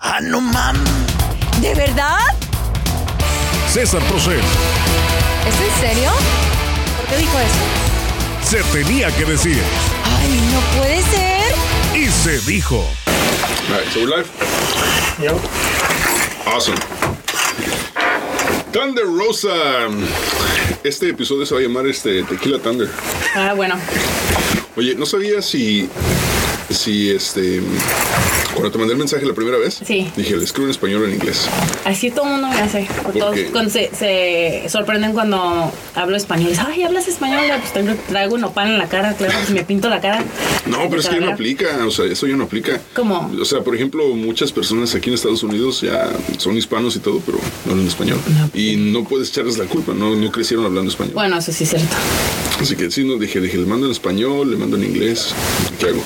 Ah, no mames. ¿De verdad? César Procel. ¿Es en serio? ¿Por qué dijo eso? Se tenía que decir. Ay, no puede ser. Y se dijo. All right, so we're live? Yep. Awesome. Thunder Rosa. Este episodio se va a llamar este Tequila Thunder. Ah, bueno. Oye, no sabía si. Si este. Cuando te mandé el mensaje la primera vez, Sí. dije, le escribo en español o en inglés. Así todo el mundo me hace. ¿Por Todos se, se sorprenden cuando hablo español. Ay, ¿hablas español? Pues tengo, traigo un nopal en la cara, claro, pues me pinto la cara. No, pero es que ya no aplica, o sea, eso ya no aplica. ¿Cómo? O sea, por ejemplo, muchas personas aquí en Estados Unidos ya son hispanos y todo, pero no hablan español. Y no puedes echarles la culpa, no, no crecieron hablando español. Bueno, eso sí es cierto. Así que sí, no, dije, dije, le mando en español, le mando en inglés, ¿qué hago?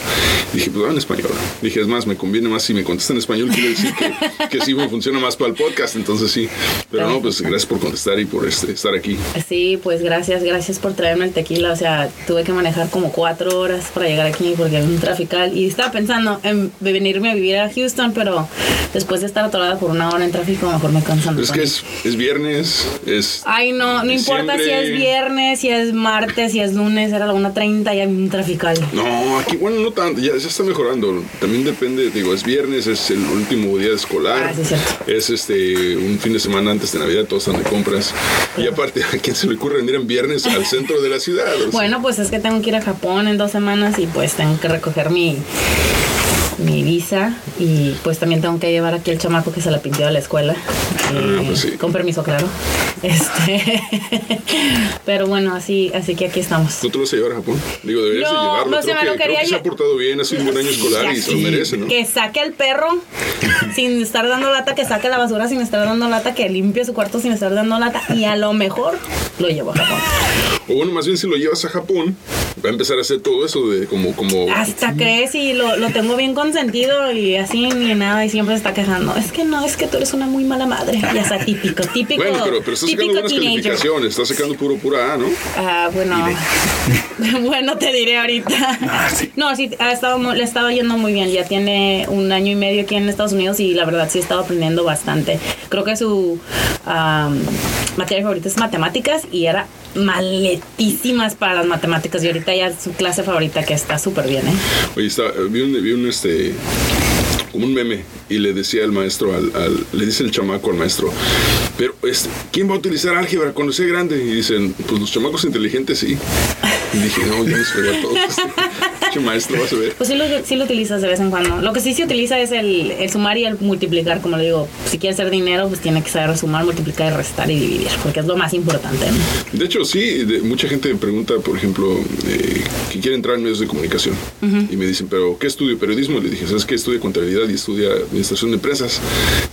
Dije, pues en español. Dije, es más, me conviene más si me contesta en español, quiere decir que, que sí me funciona más para el podcast, entonces sí. Pero no, pues gracias por contestar y por este, estar aquí. Sí, pues gracias, gracias por traerme el tequila. O sea, tuve que manejar como cuatro horas para llegar aquí porque había un trafical. Y estaba pensando en venirme a vivir a Houston, pero después de estar atorada por una hora en tráfico, mejor me cansan. Es que es, es viernes, es... Ay, no, no importa si Diciembre. es viernes, si es martes, si es lunes, era la 1.30 y hay un trafical. No, aquí, bueno, no tanto, ya, ya está mejorando. También depende, digo, es viernes, es el último día escolar. Ah, sí, cierto. Es este un fin de semana antes de Navidad, todos están de compras. Y aparte, ¿a quién se le ocurre venir en viernes al centro de la ciudad? O sea, Bueno, pues es que tengo que ir a Japón en dos semanas y pues tengo que recoger mi, mi visa y pues también tengo que llevar aquí el chamaco que se la pintió a la escuela. Eh, pues sí. Con permiso, claro. Este, pero bueno, así, así que aquí estamos. ¿No te lo vas a llevar a Japón? Digo, deberías de No, llevarlo. no, creo se me que, lo creo quería que se ha portado bien, ha sido un buen año escolar y se lo merece, ¿no? Que saque al perro sin estar dando lata, que saque la basura sin estar dando lata, que limpie su cuarto sin estar dando lata y a lo mejor lo llevo a Japón. O bueno, más bien si lo llevas a Japón, va a empezar a hacer todo eso de como, como. Hasta crees y lo, lo tengo bien consentido y así ni nada y siempre se está quejando. Es que no, es que tú eres una muy mala madre. Ya está típico, típico. Bueno, pero, pero estás sacando típico buenas teenager. calificaciones, estás sacando puro pura A, ¿no? Ah, bueno. bueno, te diré ahorita. No, sí, ha estado, le estaba yendo muy bien. Ya tiene un año y medio aquí en Estados Unidos y la verdad sí he estado aprendiendo bastante. Creo que su am, materia favorita es matemáticas y era maletísimas para las matemáticas y ahorita ya es su clase favorita que está súper bien, ¿eh? Oye, está, vi un, vi un, este como un meme y le decía el maestro al, al- le dice el chamaco al maestro pero este, ¿quién va a utilizar álgebra cuando sea grande? y dicen pues los chamacos inteligentes sí y dije no ya nos fregó a todos maestro vas a ver Pues sí lo, sí lo utilizas de vez en cuando. Lo que sí se utiliza es el, el sumar y el multiplicar, como le digo. Si quieres hacer dinero, pues tiene que saber sumar, multiplicar, restar y dividir, porque es lo más importante. ¿no? De hecho, sí, de- mucha gente me pregunta, por ejemplo, eh, que quiere entrar en medios de comunicación. Y me dicen, ¿pero qué estudio? Periodismo. Le dije, ¿sabes qué? Estudia contabilidad y estudia administración de empresas.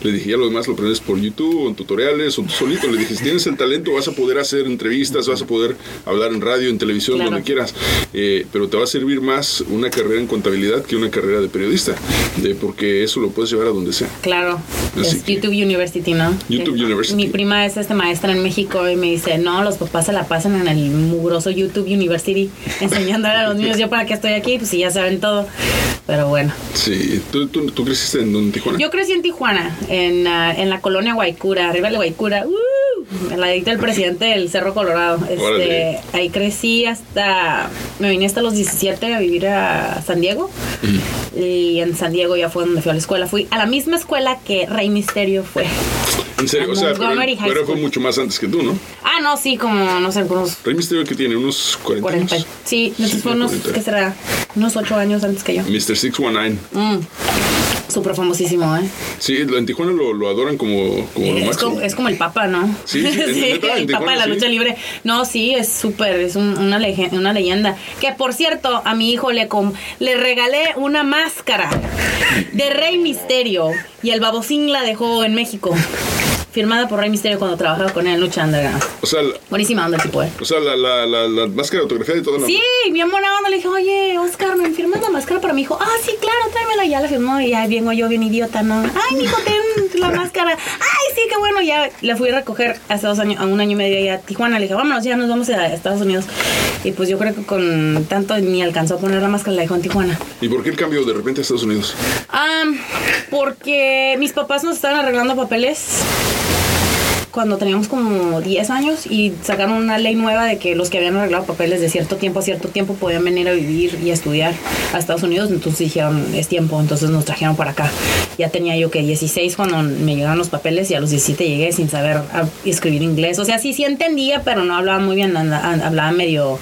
Le dije, ya lo demás lo aprendes por YouTube, o en tutoriales, o tú solito. Le dije, si tienes el talento, vas a poder hacer entrevistas, vas a poder hablar en radio, en televisión, Claro. donde quieras. Eh, pero te va a servir más una carrera en contabilidad que una carrera de periodista. De, porque eso lo puedes llevar a donde sea. Claro, Así es que- YouTube University, ¿no? YouTube Que- University. Mi prima es este maestra en México y me dice, no, los papás se la pasan en el mugroso YouTube University enseñándole a los niños. Yo para qué estoy aquí, pues si ya saben todo. Pero bueno. Sí, ¿tú, tú, tú creciste en, en Tijuana? Yo crecí en Tijuana, en, ah, en la colonia Guaycura, arriba de Guaycura, ¡uh! En la edita del presidente del Cerro Colorado. Este, ahí crecí hasta, me vine hasta los 17 a vivir a San Diego. Y en San Diego ya fue donde fui a la escuela. Fui a la misma escuela que Rey Misterio fue. En serio, o sea, pero, fue mucho más antes que tú, ¿no? Ah, no, sí, como, no sé, unos Rey Misterio que tiene unos 40, 40. años. Sí, entonces fue unos, 40. ¿qué será? Unos 8 años antes que yo. Mr. 619. Mm. Súper famosísimo, ¿eh? Sí, en Tijuana lo, lo adoran como, como lo Es máximo. como, es como el Papa, ¿no? Sí, sí, neta, en el Papa de la lucha sí. libre. No, sí, es súper, es un- una, lege- una leyenda. Que por cierto, a mi hijo le, com- le regalé una máscara de Rey Misterio y el babocín la dejó en México. Firmada por Rey Misterio cuando trabajaba con él en Lucha Underground. O sea, la- Buenísima onda tipo, ¿eh? o sea la, la, la, la máscara autografiada y todo. Sí, bien buena onda. Le dije, oye, Oscar, ¿me firmas la máscara para mi hijo? Ah, sí, claro, tráemela. Ya la firmó y ya vengo yo bien idiota, ¿no? Ay, mi hijo, ten la máscara. Ay, sí, qué bueno. Ya la fui a recoger hace dos años, a un año y medio allá a Tijuana. Le dije, vámonos, ya nos vamos a Estados Unidos. Y pues yo creo que con tanto ni alcanzó a poner la máscara, la dejó en Tijuana. ¿Y por qué el cambio de repente a Estados Unidos? Ah, porque mis papás nos estaban arreglando papeles cuando teníamos como 10 años y sacaron una ley nueva de que los que habían arreglado papeles de cierto tiempo a cierto tiempo podían venir a vivir y a estudiar a Estados Unidos. Entonces dijeron, es tiempo, entonces nos trajeron para acá. Ya tenía yo que 16 cuando me llegaron los papeles y a los 17 llegué sin saber escribir inglés. O sea, sí, sí entendía, pero no hablaba muy bien, hablaba medio,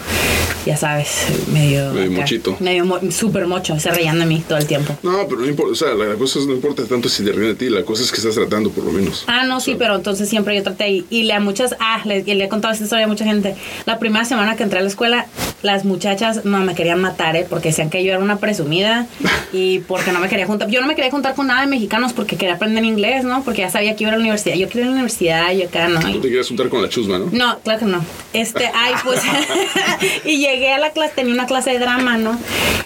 ya sabes, medio... Medio acá, mochito. Medio mo- súper mocho, se reían de mí todo el tiempo. No, pero no importa. O sea, la, la cosa es, no importa tanto si te ríen de ti, la cosa es que estás tratando por lo menos. Ah, no, sí, pero entonces siempre yo traté y, y le a muchas, ah, le, le he contado esta historia a mucha gente. La primera semana que entré a la escuela, las muchachas no me querían matar, ¿eh? Porque decían que yo era una presumida y porque no me quería juntar. Yo no me quería juntar con nada de mexicanos porque quería aprender inglés, ¿no? Porque ya sabía que iba a la universidad. Yo quería ir a la universidad y acá, ¿no? Tú Y- te quieres juntar con la chusma, ¿no? no, claro que no. Este, ay, pues. y llegué a la clase, tenía una clase de drama, ¿no?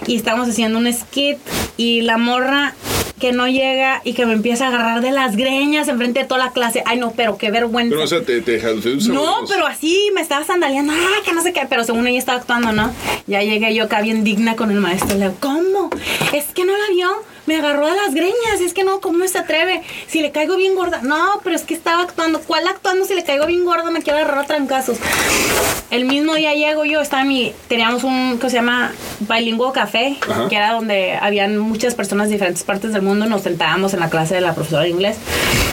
Y estábamos haciendo un skit y la morra que no llega y que me empieza a agarrar de las greñas enfrente de toda la clase. Ay, no, pero qué vergüenza. Pero, o sea, te, te, no, pero así me estaba sandaleando, ah, que no sé qué, pero según ella estaba actuando, ¿no? Ya llegué yo acá bien digna con el maestro, le digo, ¿cómo? Es que no la vio, me agarró de las greñas, es que no, ¿cómo se atreve? Si le caigo bien gorda, no, pero es que estaba actuando, ¿cuál actuando si le caigo bien gorda? Me quiero agarrar a trancazos. El mismo día llego yo, estaba mi, teníamos un que se llama Bilingüe Café, Ajá. que era donde habían muchas personas de diferentes partes del mundo, nos sentábamos en la clase de la profesora de inglés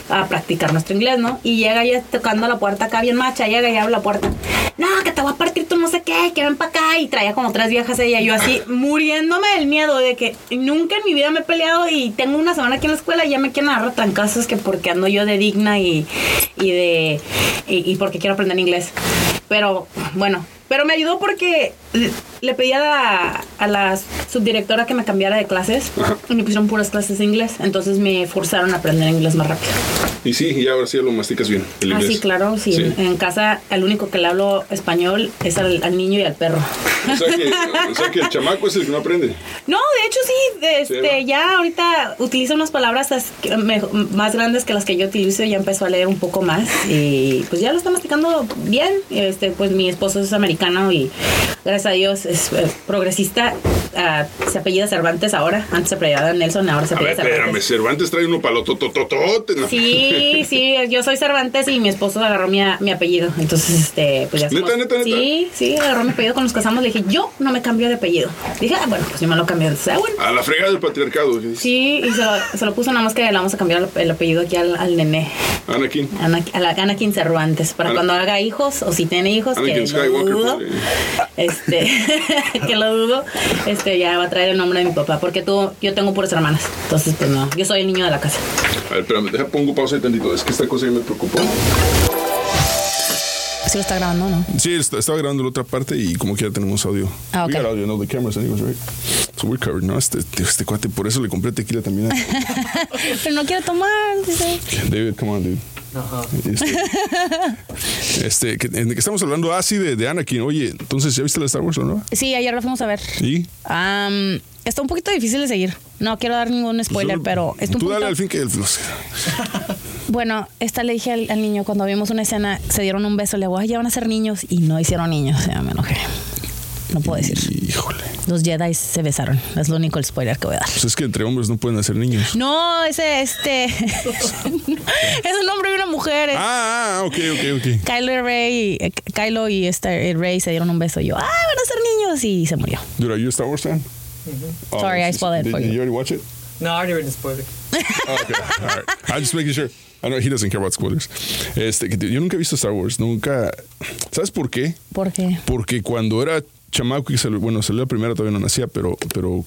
a practicar nuestro inglés, ¿no? Y llega ella tocando la puerta acá bien macha, llega y abre la puerta. No, que te voy a partir tú no sé qué, que ven para acá. Y traía como tres viejas ella, yo así muriéndome del miedo de que nunca en mi vida me he y tengo una semana aquí en la escuela y ya me quieren agarrar trancazos que porque ando yo de digna y, y de y, porque quiero aprender inglés. Pero bueno, pero me ayudó porque le pedí a la, a la subdirectora que me cambiara de clases y me pusieron puras clases de inglés. Entonces me forzaron a aprender inglés más rápido. Y sí, y ahora sí lo masticas bien. El Ah, sí, claro, sí. Sí. En, en casa, el único que le hablo español es al, al niño y al perro. O sea, que, o sea que el chamaco es el que no aprende. No, de hecho sí, este, ya ahorita utiliza unas palabras más grandes que las que yo utilizo, ya empezó a leer un poco más y pues ya lo está masticando bien. Este, pues mi esposo es americano y gracias a Dios es eh, progresista. Ah, se apellida Cervantes ahora, antes se apellidaba Nelson, ahora se A ver, apellida espérame, Cervantes. Cervantes trae uno palototototote. ¿no? Sí, sí, yo soy Cervantes y mi esposo agarró mi, mi apellido. Entonces, este, pues ya ¿Neta, somos- neta, neta? Sí, sí, agarró mi apellido cuando nos casamos. Le dije, yo no me cambio de apellido. Dije, ah, bueno, pues yo me lo cambio. Entonces, ah, bueno. A la fregada del patriarcado. Sí, y se lo, se lo puso nada más que le vamos a cambiar el, el apellido aquí al, al nené. Anakin. Ana, a la Anakin Cervantes. Para Ana- cuando haga hijos o si tiene hijos, Anakin que Skywalker. dudo, pues, este, que lo dudo, este, ya va a traer el nombre de mi papá. Porque tú, yo tengo puras hermanas. Entonces, pues no, yo soy el niño de la casa. A ver, espérame, deja, pongo pausa ahí tantito. Es que esta cosa ya me preocupó. Sí lo está grabando, ¿no? Sí, est- estaba grabando la otra parte y como que ya tenemos audio. Ah, ok. We got audio, no, the cameras anyways, right? So we're covered, ¿no? Este, este cuate, por eso le compré tequila también. a- Pero no quiere tomar, dice. David, come on, dude. Este, este, que, en que estamos hablando así de, de Anakin. Oye, entonces, ¿ya viste la Star Wars o no? Sí, ayer la fuimos a ver. ¿Y? Am, está un poquito difícil de seguir. No quiero dar ningún spoiler, Solo- pero está un Tú dale al fin que... pues, Bueno, esta le dije al, al niño cuando vimos una escena, se dieron un beso, le digo, "Ay, ya van a ser niños y no hicieron niños, ya me enojé. No puedo decir. Híjole. Los Jedi se besaron. Es lo único el spoiler que voy a dar. Pues es que entre hombres no pueden hacer niños. No, ese, este. es un hombre y una mujer. Ah, ah, ok, ok, ok. Kylo y Rey, eh, Kylo y este, eh, Rey se dieron un beso. Y yo, ah, van a ser niños. Y se murió. Dude, are you a Star Wars fan? Oh, Sorry, I it's- spoiled it did, for did you. you already watch it? No, I already read the spoiler. Oh, okay. All right. I'm just making sure. I know he doesn't care about spoilers. Este, yo nunca he visto Star Wars, nunca. ¿Sabes por qué? ¿Por qué? Porque cuando era chamaco y salió, bueno, salió la primera todavía no nacía, pero, pero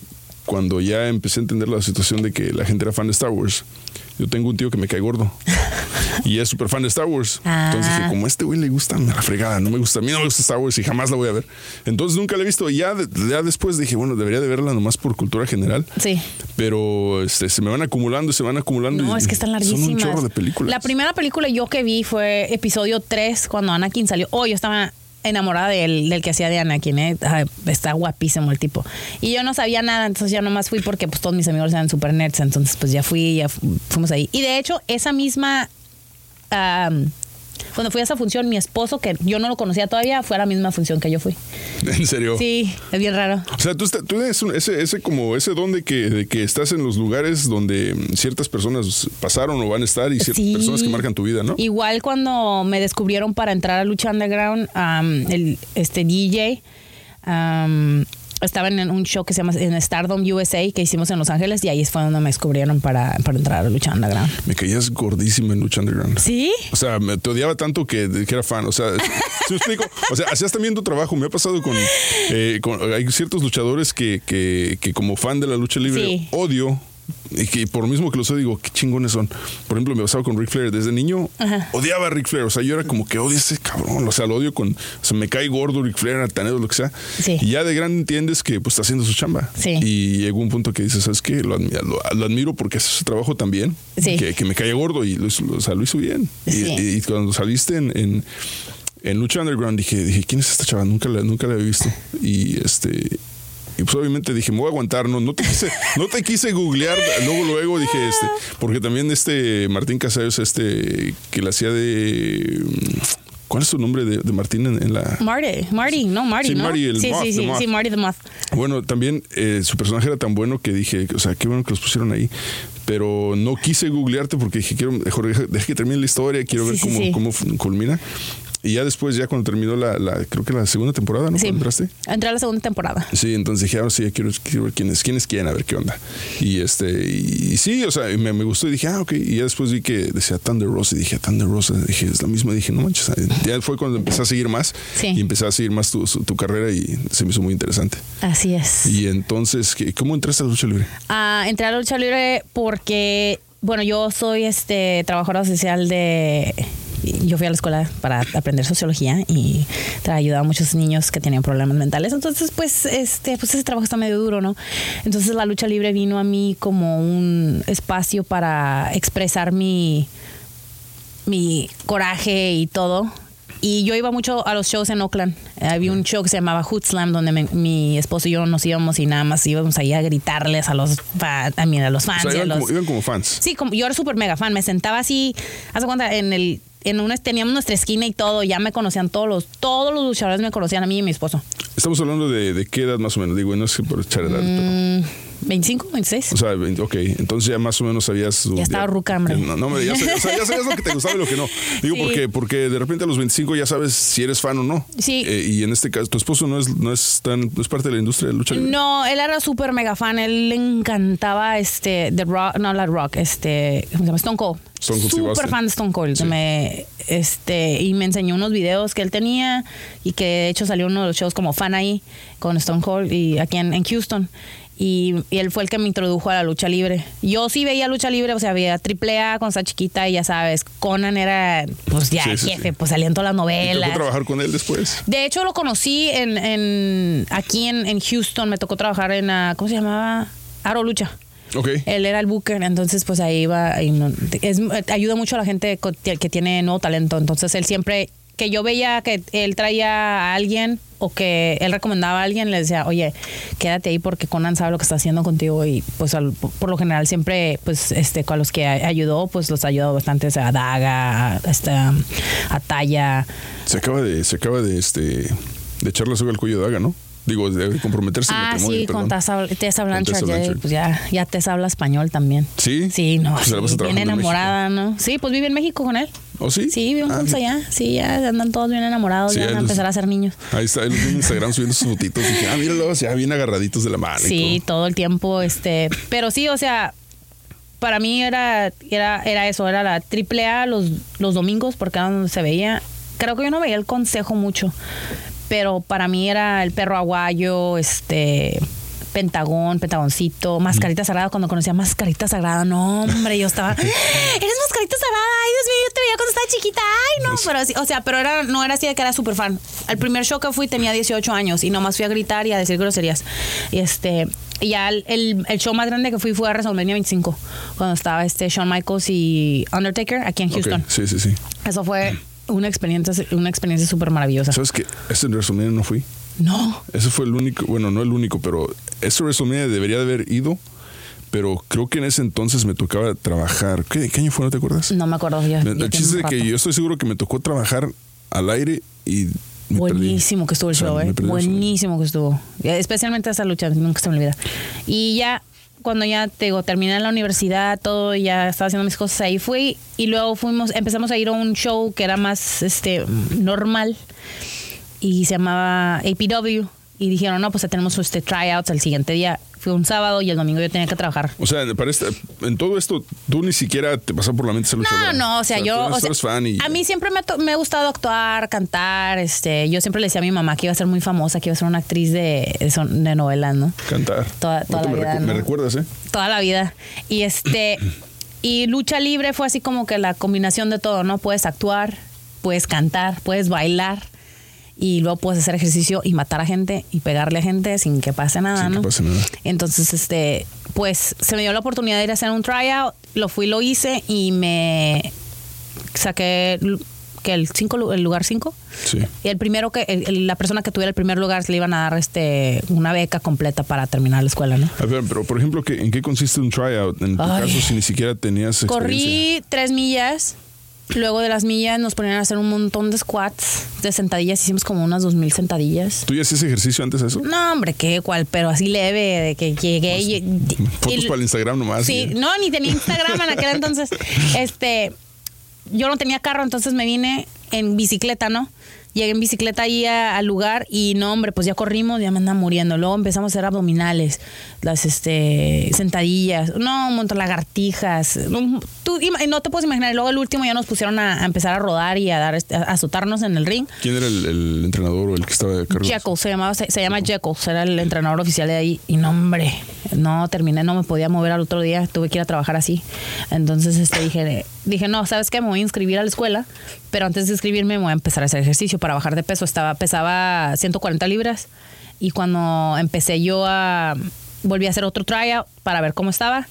cuando ya empecé a entender la situación de que la gente era fan de Star Wars, yo tengo un tío que me cae gordo y es súper fan de Star Wars. Entonces Ah. dije, como a este güey le gusta, me la fregada, no me gusta, a mí no me gusta Star Wars y jamás la voy a ver. Entonces nunca la he visto. Y ya, ya después dije, bueno, debería de verla nomás por cultura general. Sí. Pero este, se me van acumulando, se van acumulando. No, y es que están Son larguísimas. un chorro de películas. La primera película yo que vi fue episodio 3 cuando Anakin salió. Oh, yo estaba enamorada del, del que hacía de Anakin, ¿eh? Está guapísimo el tipo. Y yo no sabía nada, entonces ya nomás fui porque pues todos mis amigos eran super nerds, entonces pues ya fui, ya fu- fuimos ahí. Y de hecho, esa misma... am, cuando fui a esa función, mi esposo, que yo no lo conocía todavía, fue a la misma función que yo fui. En serio. Sí, es bien raro. O sea, tú, está- tú tienes un- ese, ese como ese don de que, de que estás en los lugares donde ciertas personas pasaron o van a estar y ciertas Sí. personas que marcan tu vida, ¿no? Igual cuando me descubrieron para entrar a Lucha Underground, am, el este DJ am, estaba en un show que se llama en Stardom USA que hicimos en Los Ángeles y ahí fue donde me descubrieron para, para entrar a Lucha Underground. Me caías gordísima en Lucha Underground. ¿Sí? O sea, me, te odiaba tanto que, que era fan. O sea, ¿sí me explico? O sea, hacías también tu trabajo. Me ha pasado con, eh, con- Hay ciertos luchadores que, que, que como fan de la lucha libre Sí. odio. Y que por lo mismo que los odio, digo, qué chingones son. Por ejemplo, me pasaba con Ric Flair. Desde niño Ajá. odiaba a Ric Flair. O sea, yo era como que odio a ese cabrón. O sea, lo odio con. O sea, me cae gordo Ric Flair, altanero, lo que sea. Sí. Y ya de grande entiendes que pues está haciendo su chamba. Sí. Y llegó un punto que dices, ¿sabes qué? Lo, lo- lo admiro porque hace su trabajo también. Sí. Que, que me caía gordo y lo hizo, o sea, lo hizo bien. Y- cuando saliste en, en, en Lucha Underground dije, dije, ¿quién es esta chava? Nunca la, nunca la había visto. Y este. Y pues obviamente dije, me voy a aguantar, no, no te quise, no te quise googlear, luego, luego dije, este, porque también este Martín Casallos, este, que la hacía de ¿cuál es su nombre de, de Martín en, en la Marty, Marty, no, Marty, Sí, ¿no? Marty, el sí, Moth, sí, the sí, Moth. sí, Marty the Moth. Bueno, también eh, su personaje era tan bueno que dije, o sea, qué bueno que los pusieron ahí. Pero no quise googlearte porque dije, quiero, mejor deja, que termine la historia, quiero Sí, ver cómo, sí. cómo culmina. Y ya después, ya cuando terminó la, la- creo que la segunda temporada, ¿no? Sí. Entraste. Entré a la segunda temporada. Sí, entonces dije, ahora sí, quiero, quiero ver quién es, quién es quién, a ver qué onda. Y este, y, y sí, o sea, me, me gustó y dije, ah, ok. Y ya después vi que decía Thunder Rosa y dije, Thunder Rosa, dije, es la misma. Y dije, no manches. Ya fue cuando empecé a seguir más Sí. y empecé a seguir más tu, su- tu carrera y se me hizo muy interesante. Así es. Y entonces, ¿qué- ¿cómo entraste a la lucha libre? Ah, entré a la lucha libre porque, bueno, yo soy este trabajadora social de yo fui a la escuela para aprender sociología y ayudaba a muchos niños que tenían problemas mentales. Entonces, pues, este, pues ese trabajo está medio duro, ¿no? Entonces la lucha libre vino a mí como un espacio para expresar mi, mi coraje y todo. Y yo iba mucho a los shows en Oakland. Había un show que se llamaba Hood Slam, donde me- mi esposo y yo nos íbamos y nada más íbamos ahí a gritarles a los, a, mí, a los O fans. sea, y a iban, los, como, iban como fans. Sí, como, yo era súper mega fan. Me sentaba así, haz cuenta, en el. En una, teníamos nuestra esquina y todo, ya me conocían todos los, todos los luchadores me conocían a mí y a mi esposo. Estamos hablando de, de qué edad más o menos. Digo, no que por echar edad. Mm, 25, 26. O sea, 20, ok, entonces ya más o menos sabías. Ya estaba ruca, hombre. No, no, ya sabías, ya sabías lo que te gustaba y lo que no. Digo, Sí. porque, porque de repente a los 25 ya sabes si eres fan o no. Sí. Eh, y en este caso, tu esposo no es, no es tan, no es parte de la industria de lucha libre. No, él era súper mega fan. Él le encantaba este, The Rock, no, la Rock, este, ¿cómo se llama? Stone Cold. Stone Cold Austin. fan de Stone Cold. Sí. Me, este, y me enseñó unos videos que él tenía y que de hecho salió uno de los shows como fan ahí con Stone Cold y aquí en, en Houston. Y, y él fue el que me introdujo a la lucha libre. Yo sí veía lucha libre, o sea, veía AAA cuando estaba chiquita y ya sabes, Conan era, pues ya, Sí, sí, jefe, sí. pues salían todas las ¿Y te novelas. tocó trabajar con él después? De hecho, lo conocí en, en- aquí en, en Houston. Me tocó trabajar en, ah, ¿cómo se llamaba? Aro Lucha. Ok. Él era el booker, entonces pues ahí iba. ahí no- es- ayuda mucho a la gente que tiene nuevo talento. Entonces él siempre, que yo veía que él traía a alguien o que él recomendaba a alguien, le decía, oye, quédate ahí porque Conan sabe lo que está haciendo contigo. Y pues al- por lo general siempre, pues este, con los que ayudó, pues los ayudó bastante. O sea, a Daga, a, este, a Taya. Se acaba de, se acaba de este de echar la soga al cuello de Daga, ¿no? Digo, de comprometerse Ah, sí, con perdón. Tessa, Tessa Blanchard, Tessa ya, Blanchard. pues ya, ya Tessa habla español también. ¿Sí? Sí, no, Pues sí, bien en enamorada, ¿no? Sí, pues vive en México con él. ¿Oh, sí? Sí, viven Ah, juntos allá. Sí, ya andan todos bien enamorados, Sí, ya van a los- empezar a ser niños. Ahí está, en Instagram subiendo sus fotitos. Dije, ah, míralo, ya bien agarraditos de la mano. y Sí, todo. todo el tiempo, este, pero sí, o sea, para mí era, era, era eso, era la triple A los, los domingos, porque era donde se veía. Creo que yo no veía el consejo mucho, pero para mí era el perro aguayo, este. Pentagón, Pentagoncito, Mascarita Sagrada, cuando conocía Mascarita Sagrada, no, hombre, yo estaba, eres Mascarita Sagrada, ay, Dios mío, yo te veía cuando estaba chiquita, ay, no, pero así, o sea, pero era, no era así de que era súper fan. Al primer show que fui tenía 18 años y nomás fui a gritar y a decir groserías. Y este, y ya el, el- el show más grande que fui fue a WrestleMania 25, cuando estaba este Shawn Michaels y Undertaker aquí en Houston. Sí, sí, sí. Eso fue una experiencia, una experiencia súper maravillosa. ¿Sabes qué? Ese WrestleMania no fui. No. Ese fue el único, bueno, no el único, pero ese WrestleMania debería de haber ido, pero creo que en ese entonces me tocaba trabajar. ¿Qué, qué año fue? ¿No te acuerdas? No me acuerdo ya el chiste es que yo estoy seguro que me tocó trabajar al aire y me Buenísimo perdí. que estuvo el O sea, show, ¿eh? Buenísimo que estuvo. Eh, Especialmente esa lucha, nunca se me olvida. Y ya, cuando ya te digo, terminé la universidad, todo, ya estaba haciendo mis cosas ahí, fui y luego fuimos, empezamos a ir a un show que era más este normal y se llamaba APW. Y dijeron, no, pues ya tenemos este tryouts el siguiente día. Fue un sábado y el domingo yo tenía que trabajar. O sea, para esta- en todo esto, tú ni siquiera te pasó por la mente ser No, luchadora. no, o sea, yo. o sea, fan y. A mí siempre me me ha gustado actuar, cantar. Este, yo siempre le decía a mi mamá que iba a ser muy famosa, que iba a ser una actriz de, de, novelas, ¿no? Cantar. Toda- toda la me, vida, recu- me recuerdas, ¿eh? Toda la vida. Y este. Y lucha libre fue así como que la combinación de todo, ¿no? Puedes actuar, puedes cantar, puedes bailar. Y luego puedes hacer ejercicio y matar a gente y pegarle a gente sin que pase nada, Sin que ¿no? pase nada. Entonces, este, pues se me dio la oportunidad de ir a hacer un tryout, lo fui, lo hice y me saqué que el cinco, el lugar 5. Sí. Y el primero que, el- la persona que tuviera el primer lugar se le iban a dar este una beca completa para terminar la escuela, ¿no? A ver, pero por ejemplo, ¿qué- ¿en qué consiste un tryout? En tu Ay. caso, si ni siquiera tenías experiencia. Corrí tres millas. Luego de las millas nos ponían a hacer un montón de squats, de sentadillas. Hicimos como unas dos mil sentadillas. ¿Tú ya hacías ejercicio antes de eso? No, hombre, qué cual, pero así leve, de que llegué y. Pues, Fotos y- para el Instagram nomás. Sí, y- no, ni tenía Instagram en aquel entonces. Este, yo no tenía carro, entonces me vine en bicicleta, ¿no? Llegué en bicicleta ahí a- al lugar y no, hombre, pues ya corrimos, ya me andaba muriendo. Luego empezamos a hacer abdominales, las este sentadillas, no, un montón de lagartijas. No, Tú no te puedes imaginar. Y Luego el último ya nos pusieron a, a empezar a rodar y a dar este- a azotarnos en el ring. ¿Quién era el, el entrenador o el que estaba de cargo? Jekyll, se llamaba, se, se llama Jekyll, era el entrenador oficial de ahí. Y no, hombre, no terminé, no me podía mover al otro día, tuve que ir a trabajar así. Entonces este, dije, dije, no, ¿sabes qué? Me voy a inscribir a la escuela pero antes de inscribirme voy a empezar a hacer ejercicio para bajar de peso. Estaba, pesaba 140 libras y cuando empecé yo a, volví a hacer otro tryout para ver cómo estaba,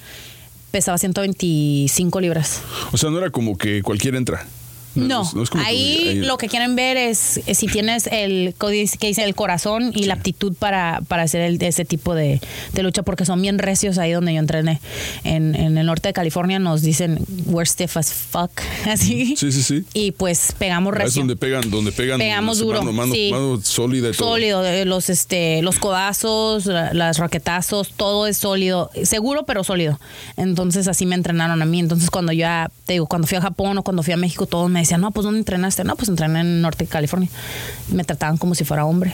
pesaba 125 libras. O sea, no era como que cualquiera entra. No, es que ahí lo que quieren ver es, es si tienes el que dice el corazón y la aptitud para, para hacer el- ese tipo de, de lucha, porque son bien recios ahí donde yo entrené. En, en el norte de California nos dicen we're stiff as fuck, así. Sí, sí, sí. Y pues pegamos Ah, Es recio. donde pegan, donde pegan. Pegamos duro, Mano, mano- sí. mano sólida y todo. Sólido, eh, los este, los codazos, la- las raquetazos, todo es sólido, seguro pero sólido. Entonces así me entrenaron a mí. Entonces cuando yo te digo, cuando fui a Japón o cuando fui a México, todos me decían, no, pues ¿dónde entrenaste? No, pues entrené en Norte de California. Me trataban como si fuera hombre.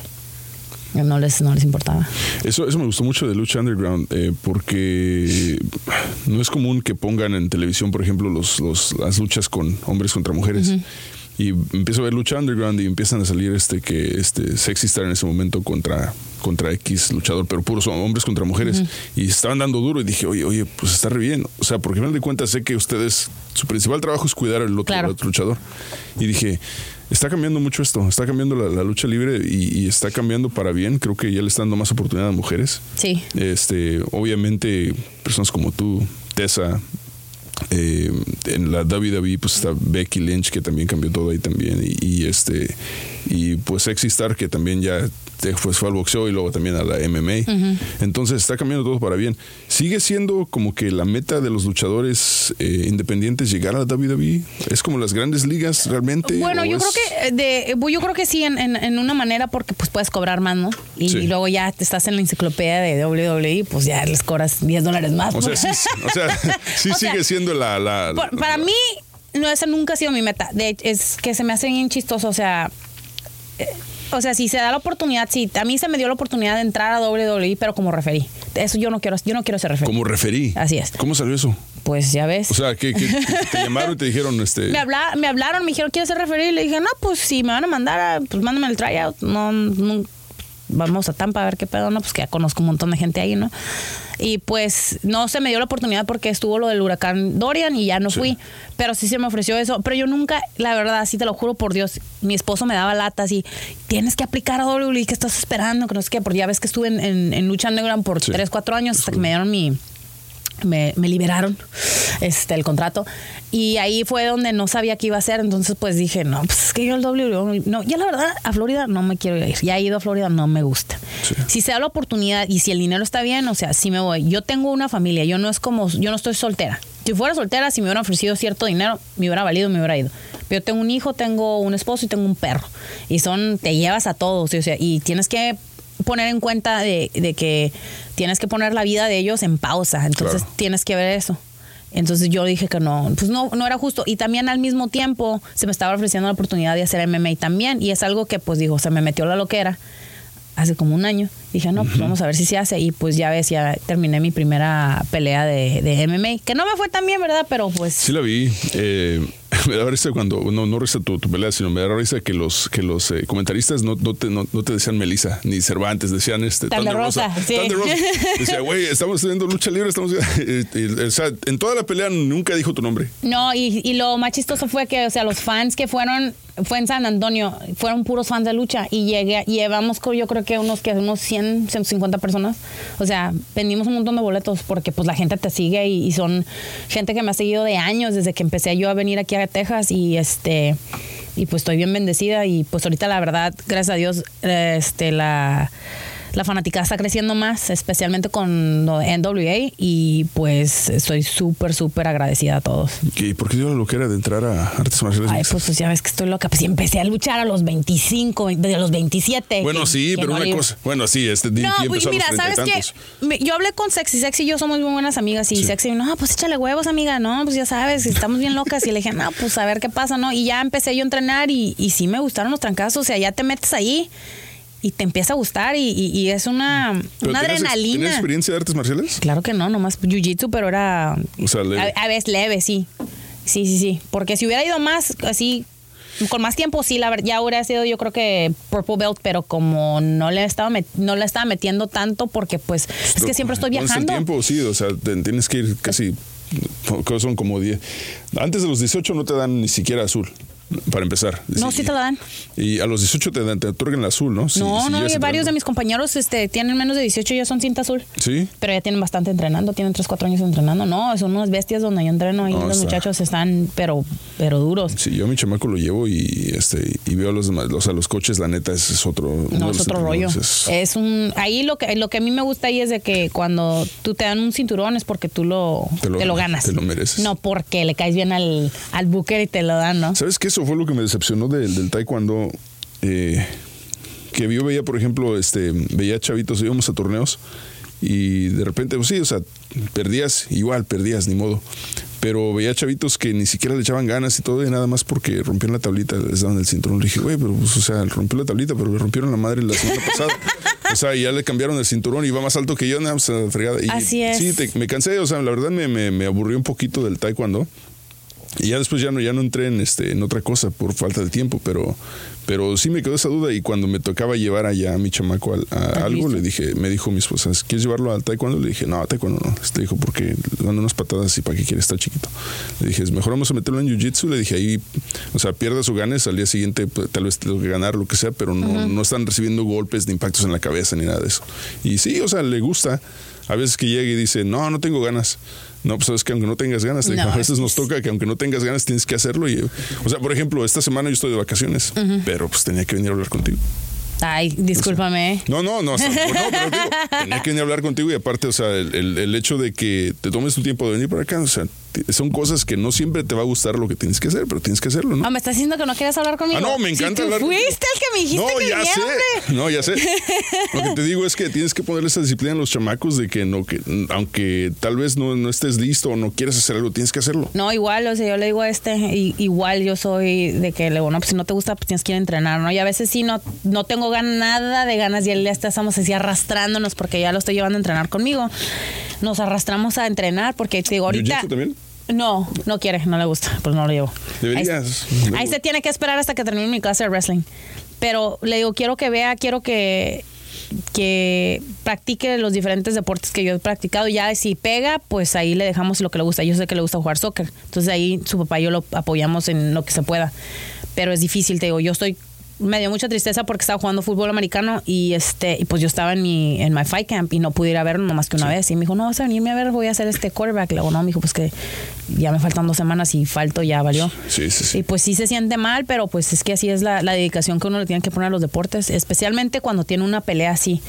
No les, no les importaba. Eso, eso me gustó mucho de Lucha Underground, eh, porque no es común que pongan en televisión, por ejemplo, los, los- las luchas con hombres contra mujeres. Y empiezo a ver Lucha Underground y empiezan a salir este que este Sexy Star en ese momento contra, contra X luchador, pero puros hombres contra mujeres. Y estaban dando duro y dije, oye, oye, pues está re bien. O sea, porque al final de cuentas sé que ustedes, su principal trabajo es cuidar al otro, Claro. al otro luchador. Y dije, está cambiando mucho esto, está cambiando la, la lucha libre y, y está cambiando para bien. Creo que ya le están dando más oportunidad a mujeres. Sí. Este, obviamente, personas como tú, Tessa, eh, en la WWE pues está Becky Lynch que también cambió todo ahí también y, y, este y pues Sexy Star que también ya pues, fue al boxeo y luego también a la MMA entonces está cambiando todo para bien sigue siendo como que la meta de los luchadores eh, independientes llegar a la WWE es como las grandes ligas realmente Bueno, ¿O yo es- creo que de, eh, yo creo que sí en, en- en una manera porque pues puedes cobrar más, ¿no? Y, Sí. luego ya te estás en la enciclopedia de WWE, pues ya les cobras 10 dólares más. o sea sí, o sea, sí O sea, sigue siendo la, la- Por- para mí, no, esa nunca ha sido mi meta. De es que se me hace bien chistoso. O sea, eh, o sea, si se da la oportunidad, sí, a mí se me dio la oportunidad de entrar a WWE, pero como referí. Eso yo no quiero, yo no quiero ser referí. como referí Así es. cómo salió eso Pues ya ves. o sea que, que te llamaron y te dijeron este me, habla- me hablaron, me dijeron, ¿quieres ser referí? Y le dije, no, pues si me van a mandar, a- pues mándame el tryout. No, no, vamos a Tampa a ver qué pedo, ¿no? Pues que ya conozco un montón de gente ahí, ¿no? Y pues no se me dio la oportunidad porque estuvo lo del huracán Dorian y ya no Sí. fui. Pero sí se me ofreció eso. Pero yo nunca, la verdad, sí te lo juro por Dios, mi esposo me daba latas y tienes que aplicar a WWE, ¿qué estás esperando? Que no sé qué, porque ya ves que estuve en, en, en Lucha Underground por Sí. 3, 4 años hasta que me dieron mi, me, me liberaron este el contrato. Y ahí fue donde no sabía qué iba a hacer. Entonces pues dije no pues es que yo el W no ya la verdad a Florida no me quiero ir. Ya he ido a Florida no me gusta. Sí. si se da la oportunidad y si el dinero está bien o sea sí me voy. Yo tengo una familia yo no es como yo no estoy soltera. Si fuera soltera si me hubieran ofrecido cierto dinero me hubiera valido me hubiera ido. Pero yo tengo un hijo tengo un esposo y tengo un perro. Y son te llevas a todos o sea y tienes que poner en cuenta de, de que tienes que poner la vida de ellos en pausa. Entonces Claro. tienes que ver eso. Entonces yo dije que no, pues no, no era justo. Y también al mismo tiempo se me estaba ofreciendo la oportunidad de hacer MMA también. Y es algo que pues digo, se me metió la loquera hace como un año. Dije, no, pues vamos a ver si se hace. Y pues ya ves, ya terminé mi primera pelea de, de MMA. Que no me fue tan bien, ¿verdad? Pero pues... Sí la vi. Eh, me da risa cuando, no, no risa tu, tu pelea, sino me da risa que los, que los eh, comentaristas no, no, te, no, no te decían Melissa ni Cervantes, decían este Thunder Rosa, sí. Thunder Rosa. Decía, güey, estamos haciendo lucha libre, estamos. eh, eh, o sea, en toda la pelea nunca dijo tu nombre. No, y, y lo más chistoso fue que, o sea, los fans que fueron, fue en San Antonio, fueron puros fans de lucha y llegué, llevamos yo creo que unos que unos 100, 150 personas. O sea, vendimos un montón de boletos porque pues la gente te sigue y, y son gente que me ha seguido de años desde que empecé yo a venir aquí a Texas y este y pues estoy bien bendecida y pues ahorita la verdad, gracias a Dios, este la la fanática está creciendo más, especialmente con NWA y pues estoy súper, súper agradecida a todos. ¿Y por qué dio la loquera de entrar a artes marciales? Ay, pues, pues, ya ves que estoy loca. Pues empecé a luchar a los 25, de los 27. bueno, que- sí, que pero no una cosa. Bueno, sí, este No, pues mira, ¿sabes qué? Yo hablé con Sexy, Sexy y yo somos muy buenas amigas y Sí. Sexy, no, pues échale huevos, amiga, no, pues ya sabes, estamos bien locas y le dije, no, pues a ver qué pasa, ¿no? Y ya empecé yo a entrenar y, y sí me gustaron los trancazos, o sea, ya te metes ahí y te empieza a gustar y, y- y es una, ¿Pero una adrenalina. ¿Tenías experiencia de artes marciales? Claro que no, nomás jiu-jitsu, pero era O sea, leve. a, a veces leve, sí. Sí, sí, sí. Porque si hubiera ido más, así, con más tiempo, sí, la verdad, ya hubiera sido yo creo que Purple Belt, pero como no le estaba, no le estaba metiendo tanto porque pues es que siempre estoy ¿Cuánto es el viajando. tiempo? Sí, o sea, tienes que ir casi. Son como 10. Antes de los 18 no te dan ni siquiera azul. Para empezar. No, sí te la dan. Y a los 18 te, dan, te otorgan el azul, ¿no? Si- no, si no, varios de mis compañeros este, tienen menos de 18 y ya son cinta azul. Sí. Pero ya tienen bastante entrenando, tienen 3, 4 años entrenando. No, son unas bestias donde yo entreno y No, los está- muchachos están, pero, pero duros. Sí, yo a mi chamaco lo llevo y este y veo a los demás, o sea, los coches, la neta, es otro. No, es otro rollo. es- Es un, ahí lo que, lo que a mí me gusta ahí es de que cuando tú te dan un cinturón es porque tú lo, Te te lo- ganas. te lo mereces. No porque le caes bien al, al booker y te lo dan, ¿no? ¿Sabes qué? Eso fue lo que me decepcionó del, del taekwondo. eh, que yo veía, por ejemplo, este, veía chavitos, íbamos a torneos y de repente, pues sí, o sea, perdías, igual, perdías, ni modo. Pero veía chavitos que ni siquiera le echaban ganas y todo, y nada más porque rompían la tablita, les daban el cinturón. Le dije, güey, pero pues, o sea, rompió la tablita, pero le rompieron la madre la semana pasada. O sea, y ya le cambiaron el cinturón y va más alto que yo, nada, pues, a la fregada. Y Así es. Sí, te- me cansé, o sea, la verdad me, me, me aburrió un poquito del taekwondo. Y ya después ya no, ya no entré en este en otra cosa por falta de tiempo, pero, pero sí me quedó esa duda y cuando me tocaba llevar allá a mi chamaco al- a, algo, le dije, me dijo mi esposa, ¿quieres llevarlo al taekwondo? Le dije, no, a taekwondo no. Le dijo, porque le dan unas patadas y para qué quiere estar chiquito. Le dije, es mejor vamos a meterlo en jiu-jitsu. Le dije, ahí, o sea, pierdas o ganes, al día siguiente pues, tal vez tengo que ganar lo que sea, pero no, no están recibiendo golpes ni impactos en la cabeza ni nada de eso. Y sí, o sea, le gusta. A veces que llega y dice, no, no tengo ganas. No, pues sabes que aunque no tengas ganas, No, a veces es- nos toca que aunque no tengas ganas tienes que hacerlo. Y, o sea, por ejemplo, esta semana yo estoy de vacaciones, pero pues tenía que venir a hablar contigo. Ay, discúlpame. No, no, no, o sea, no, pero digo, tenía que venir a hablar contigo y aparte, o sea, el, el- el hecho de que te tomes tu tiempo de venir para acá, o sea, son cosas que no siempre te va a gustar lo que tienes que hacer, pero tienes que hacerlo, ¿no? Ah, ¿Me estás diciendo que no quieres hablar conmigo? Ah, no, me Si encanta tú hablar fuiste el que me dijiste no, que ya sé. No, ya sé. Lo que te digo es que tienes que ponerle esa disciplina a los chamacos de que no, que aunque tal vez no, no estés listo o no quieras hacer algo, tienes que hacerlo. No, igual, o sea, yo le digo a este, i- igual yo soy de que le digo, no, pues si no te gusta, pues tienes que ir a entrenar, ¿no? Y a veces sí, no, no tengo gan- nada de ganas y él ya está- estamos así arrastrándonos porque ya lo estoy llevando a entrenar conmigo. Nos arrastramos a entrenar porque te digo, ahorita... ¿Jiu-jitsu también? No, no quiere, no le gusta, pues no lo llevo. Deberías. Ahí, ahí se tiene que esperar hasta que termine mi clase de wrestling. Pero le digo, quiero que vea, quiero que que practique los diferentes deportes que yo he practicado. Ya si pega, pues ahí le dejamos lo que le gusta. Yo sé que le gusta jugar soccer. Entonces ahí su papá y yo lo apoyamos en lo que se pueda. Pero es difícil, te digo, yo estoy me dio mucha tristeza porque estaba jugando fútbol americano y este y pues yo estaba en mi en my fight camp y no pude ir a verlo nomás que una vez y me dijo no vas a venirme a ver voy a hacer este quarterback le digo no me dijo pues que ya me faltan dos semanas y falto ya valió Sí, sí, sí. y pues sí se siente mal, pero pues es que así es la, la dedicación que uno le tiene que poner a los deportes, especialmente cuando tiene una pelea así.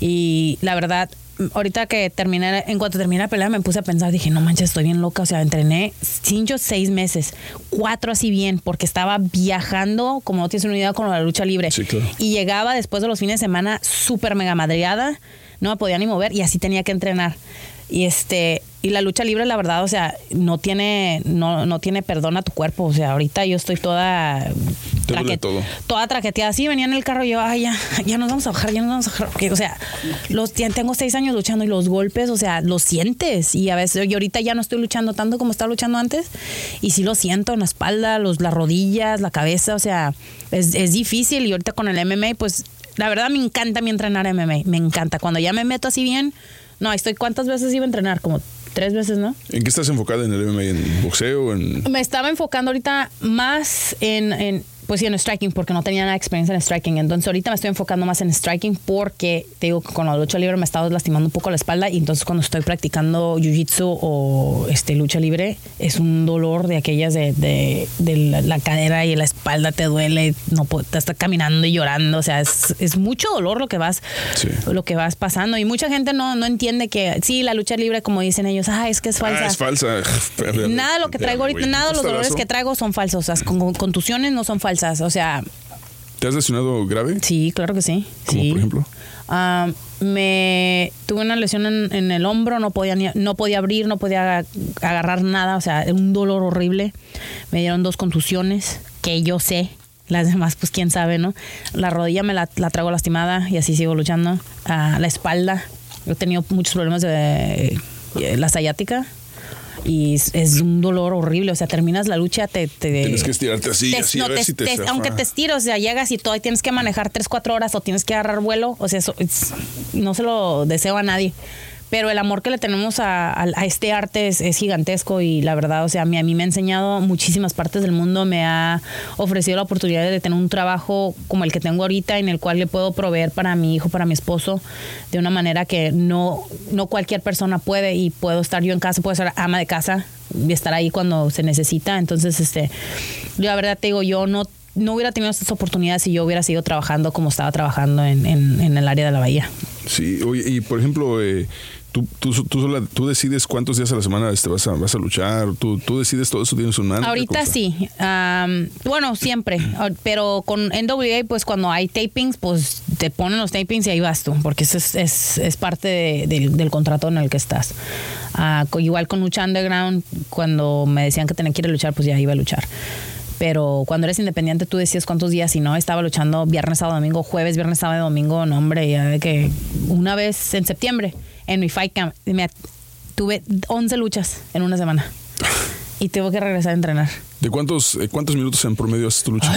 Y la verdad, ahorita que terminé, en cuanto terminé la pelea me puse a pensar, dije, no manches, estoy bien loca. O sea, entrené cinco, seis meses, cuatro así bien, porque estaba viajando, como no tienes una idea, con la lucha libre. Sí, claro. Y llegaba después de los fines de semana súper mega madreada, no me podía ni mover y así tenía que entrenar. Y este y la lucha libre la verdad, o sea, no tiene no, no tiene perdón a tu cuerpo, o sea, ahorita yo estoy toda todo. toda traqueteada. Sí, venía en el carro y yo, ay, ya, ya nos vamos a bajar, ya nos vamos a bajar. Porque, o sea, los, tengo seis años luchando y los golpes, o sea, los sientes. Y a veces, y ahorita ya no estoy luchando tanto como estaba luchando antes. Y sí lo siento en la espalda, los, las rodillas, la cabeza, o sea, es, es difícil. Y ahorita con el MMA, pues, la verdad me encanta mi entrenar MMA. Me encanta. Cuando ya me meto así bien, no, estoy, ¿cuántas veces iba a entrenar? Como tres veces, ¿no? ¿En qué estás enfocada en el MMA? ¿En boxeo? ¿En Me estaba enfocando ahorita más en, en, pues sí, en striking, porque no tenía nada de experiencia en striking. Entonces ahorita me estoy enfocando más en striking porque te digo que con la lucha libre me estaba lastimando un poco la espalda y entonces cuando estoy practicando jiu-jitsu o este, lucha libre es un dolor de aquellas de, de, de la, la cadera y la espalda te duele, no te estás caminando y llorando, o sea, es, es mucho dolor lo que vas Sí. lo que vas pasando y mucha gente no, no entiende que sí, la lucha libre como dicen ellos, ah, es que es falsa. Ah, es falsa. Nada de lo que traigo ahorita, nada de los dolores que traigo son falsos. O sea, con, con contusiones no son falsas. O sea, ¿Te has lesionado grave? sí, claro que sí. Como sí. por ejemplo. Ah, me tuve una lesión en, en el hombro, no podía ni- no podía abrir, no podía agarrar nada, o sea, un dolor horrible. Me dieron dos contusiones que yo sé. Las demás, pues quién sabe, ¿no? La rodilla me la, la traigo lastimada y así sigo luchando. Ah, la espalda, he tenido muchos problemas de eh, la sciática y es, un dolor horrible. O sea, terminas la lucha, te. te Tienes que estirarte así, te- así, no, a ver te- si te, te- aunque te estires, o sea, llegas y todo, y tienes que manejar 3, 4 horas o tienes que agarrar vuelo, o sea, eso es- no se lo deseo a nadie. Pero el amor que le tenemos a, a- a este arte es, es gigantesco y la verdad, o sea, a mí, a mí me ha enseñado muchísimas partes del mundo, me ha ofrecido la oportunidad de tener un trabajo como el que tengo ahorita en el cual le puedo proveer para mi hijo, para mi esposo, de una manera que no, no cualquier persona puede y puedo estar yo en casa, puedo ser ama de casa y estar ahí cuando se necesita. Entonces, este, yo la verdad te digo, yo no, no hubiera tenido estas oportunidades si yo hubiera seguido trabajando como estaba trabajando en, en- en el área de la bahía. Sí, oye, y por ejemplo, eh, tú, tú, tú, sola- tú decides cuántos días a la semana este, vas, a, vas a luchar, tú, tú decides todo eso, tienes un manager. Ahorita sí. Am, bueno, siempre. Pero con NWA, pues cuando hay tapings, pues te ponen los tapings y ahí vas tú, porque eso es, es, es parte de- del, del contrato en el que estás. Co- igual con Lucha Underground, cuando me decían que tenía que ir a luchar, pues ya iba a luchar. Pero cuando eres independiente, tú decías cuántos días y no. Estaba luchando viernes, sábado, domingo, jueves, viernes, sábado, domingo. No, hombre, ya de que una vez en septiembre, en mi fight camp, me- tuve 11 luchas en una semana. Y tuve que regresar a entrenar. ¿De cuántos, eh, cuántos minutos en promedio haces tu lucha?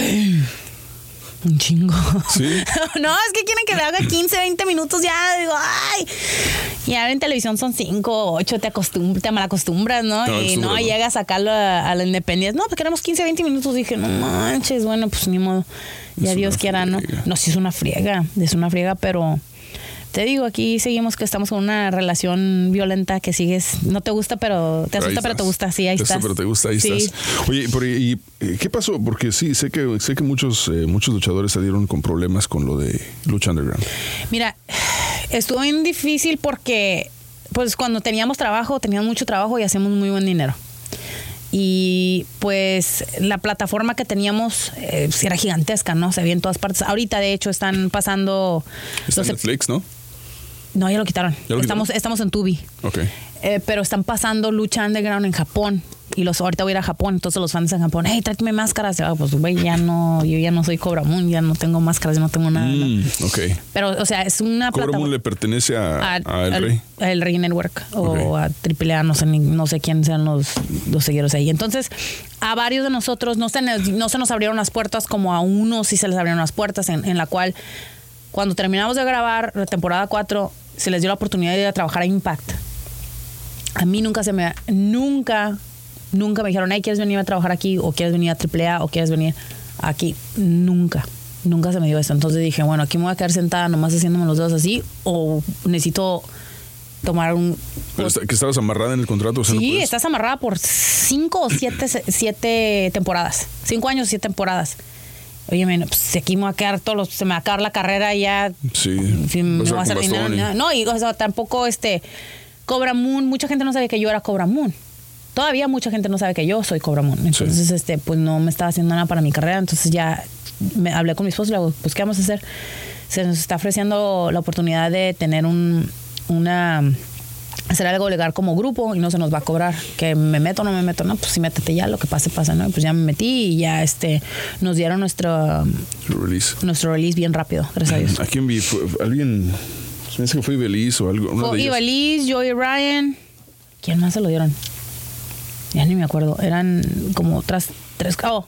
Un chingo. Sí. no, es que quieren que le haga 15, 20 minutos ya. Digo, ay. Y ahora en televisión son 5, 8, te, acostum te malacostumbras, ¿no? Y no llegas a sacarlo a, a la independencia. No, pues queremos 15, 20 minutos. Dije, no manches, bueno, pues ni modo. Ya Es Dios quiera, ¿no? No, sí es una friega, es una friega, pero te digo, aquí seguimos que estamos con una relación violenta que sigues, no te gusta, pero te asusta, pero te gusta, sí, ahí Te asusta, estás. pero te gusta, ahí Sí. estás. Oye, pero ¿y, eh, qué pasó? Porque sí, sé que sé que muchos eh, muchos luchadores salieron con problemas con lo de lucha underground. Mira, estuvo bien difícil porque, pues, cuando teníamos trabajo, teníamos mucho trabajo y hacíamos muy buen dinero. Y pues la plataforma que teníamos eh, era gigantesca, ¿no? Se veía en todas partes. Ahorita, de hecho, están pasando. Está los- Netflix, ¿no? No, ya lo quitaron. ¿Ya lo estamos, quitaron? estamos en Tubi. Ok. Eh, pero están pasando lucha underground en Japón. Y los ahorita voy a ir a Japón. Entonces los fans en Japón, hey, tráeme máscaras. Y, ah, pues, güey, ya no, yo ya no soy Cobra Moon, ya no tengo máscaras, ya no tengo nada. ¿no? Mm, ok. Pero, o sea, es una Cobra. Moon le pertenece a, a- a El al- Rey. El Rey Network o a AAA, no sé, ni- no sé quién sean los, los seguidores ahí. Entonces, a varios de nosotros no se, nos- no se nos abrieron las puertas, como a unos sí se les abrieron las puertas, en, en la cual, cuando terminamos de grabar la temporada 4, se les dio la oportunidad de ir a trabajar a Impact. A mí nunca se me. Nunca, nunca me dijeron, hey, ¿quieres venir a trabajar aquí? O ¿quieres venir a AAA? O ¿quieres venir aquí? Nunca. Nunca se me dio eso. Entonces dije, bueno, aquí me voy a quedar sentada nomás haciéndome los dedos así. O necesito tomar un. Pero está- que estabas amarrada en el contrato. o sea, no sí, puedes- estás amarrada por cinco o siete, siete temporadas. Cinco años, siete temporadas. Oye, men, pues aquí me va a quedar todos los, se me va a acabar la carrera ya Sí. en fin, vas no va a y- nada. No, y o sea, tampoco este Cobra Moon, mucha gente no sabe que yo era Cobra Moon. Todavía mucha gente no sabe que yo soy Cobra Moon. Entonces, este, pues no me estaba haciendo nada para mi carrera. Entonces ya me hablé con mi esposo y le digo, pues, ¿qué vamos a hacer? Se nos está ofreciendo la oportunidad de tener un, una hacer algo legal como grupo y no se nos va a cobrar que me meto o no me meto no pues sí métete ya lo que pase pasa no Y pues ya me metí y ya este nos dieron nuestro Release. nuestro release bien rápido gracias a Dios ¿A quién vi? Alguien. Hace que fue Ibeliz o algo. Fue. Ibeliz, Joey Ryan. ¿Quién más se lo dieron? Ya ni me acuerdo. Eran como tras tres. Oh,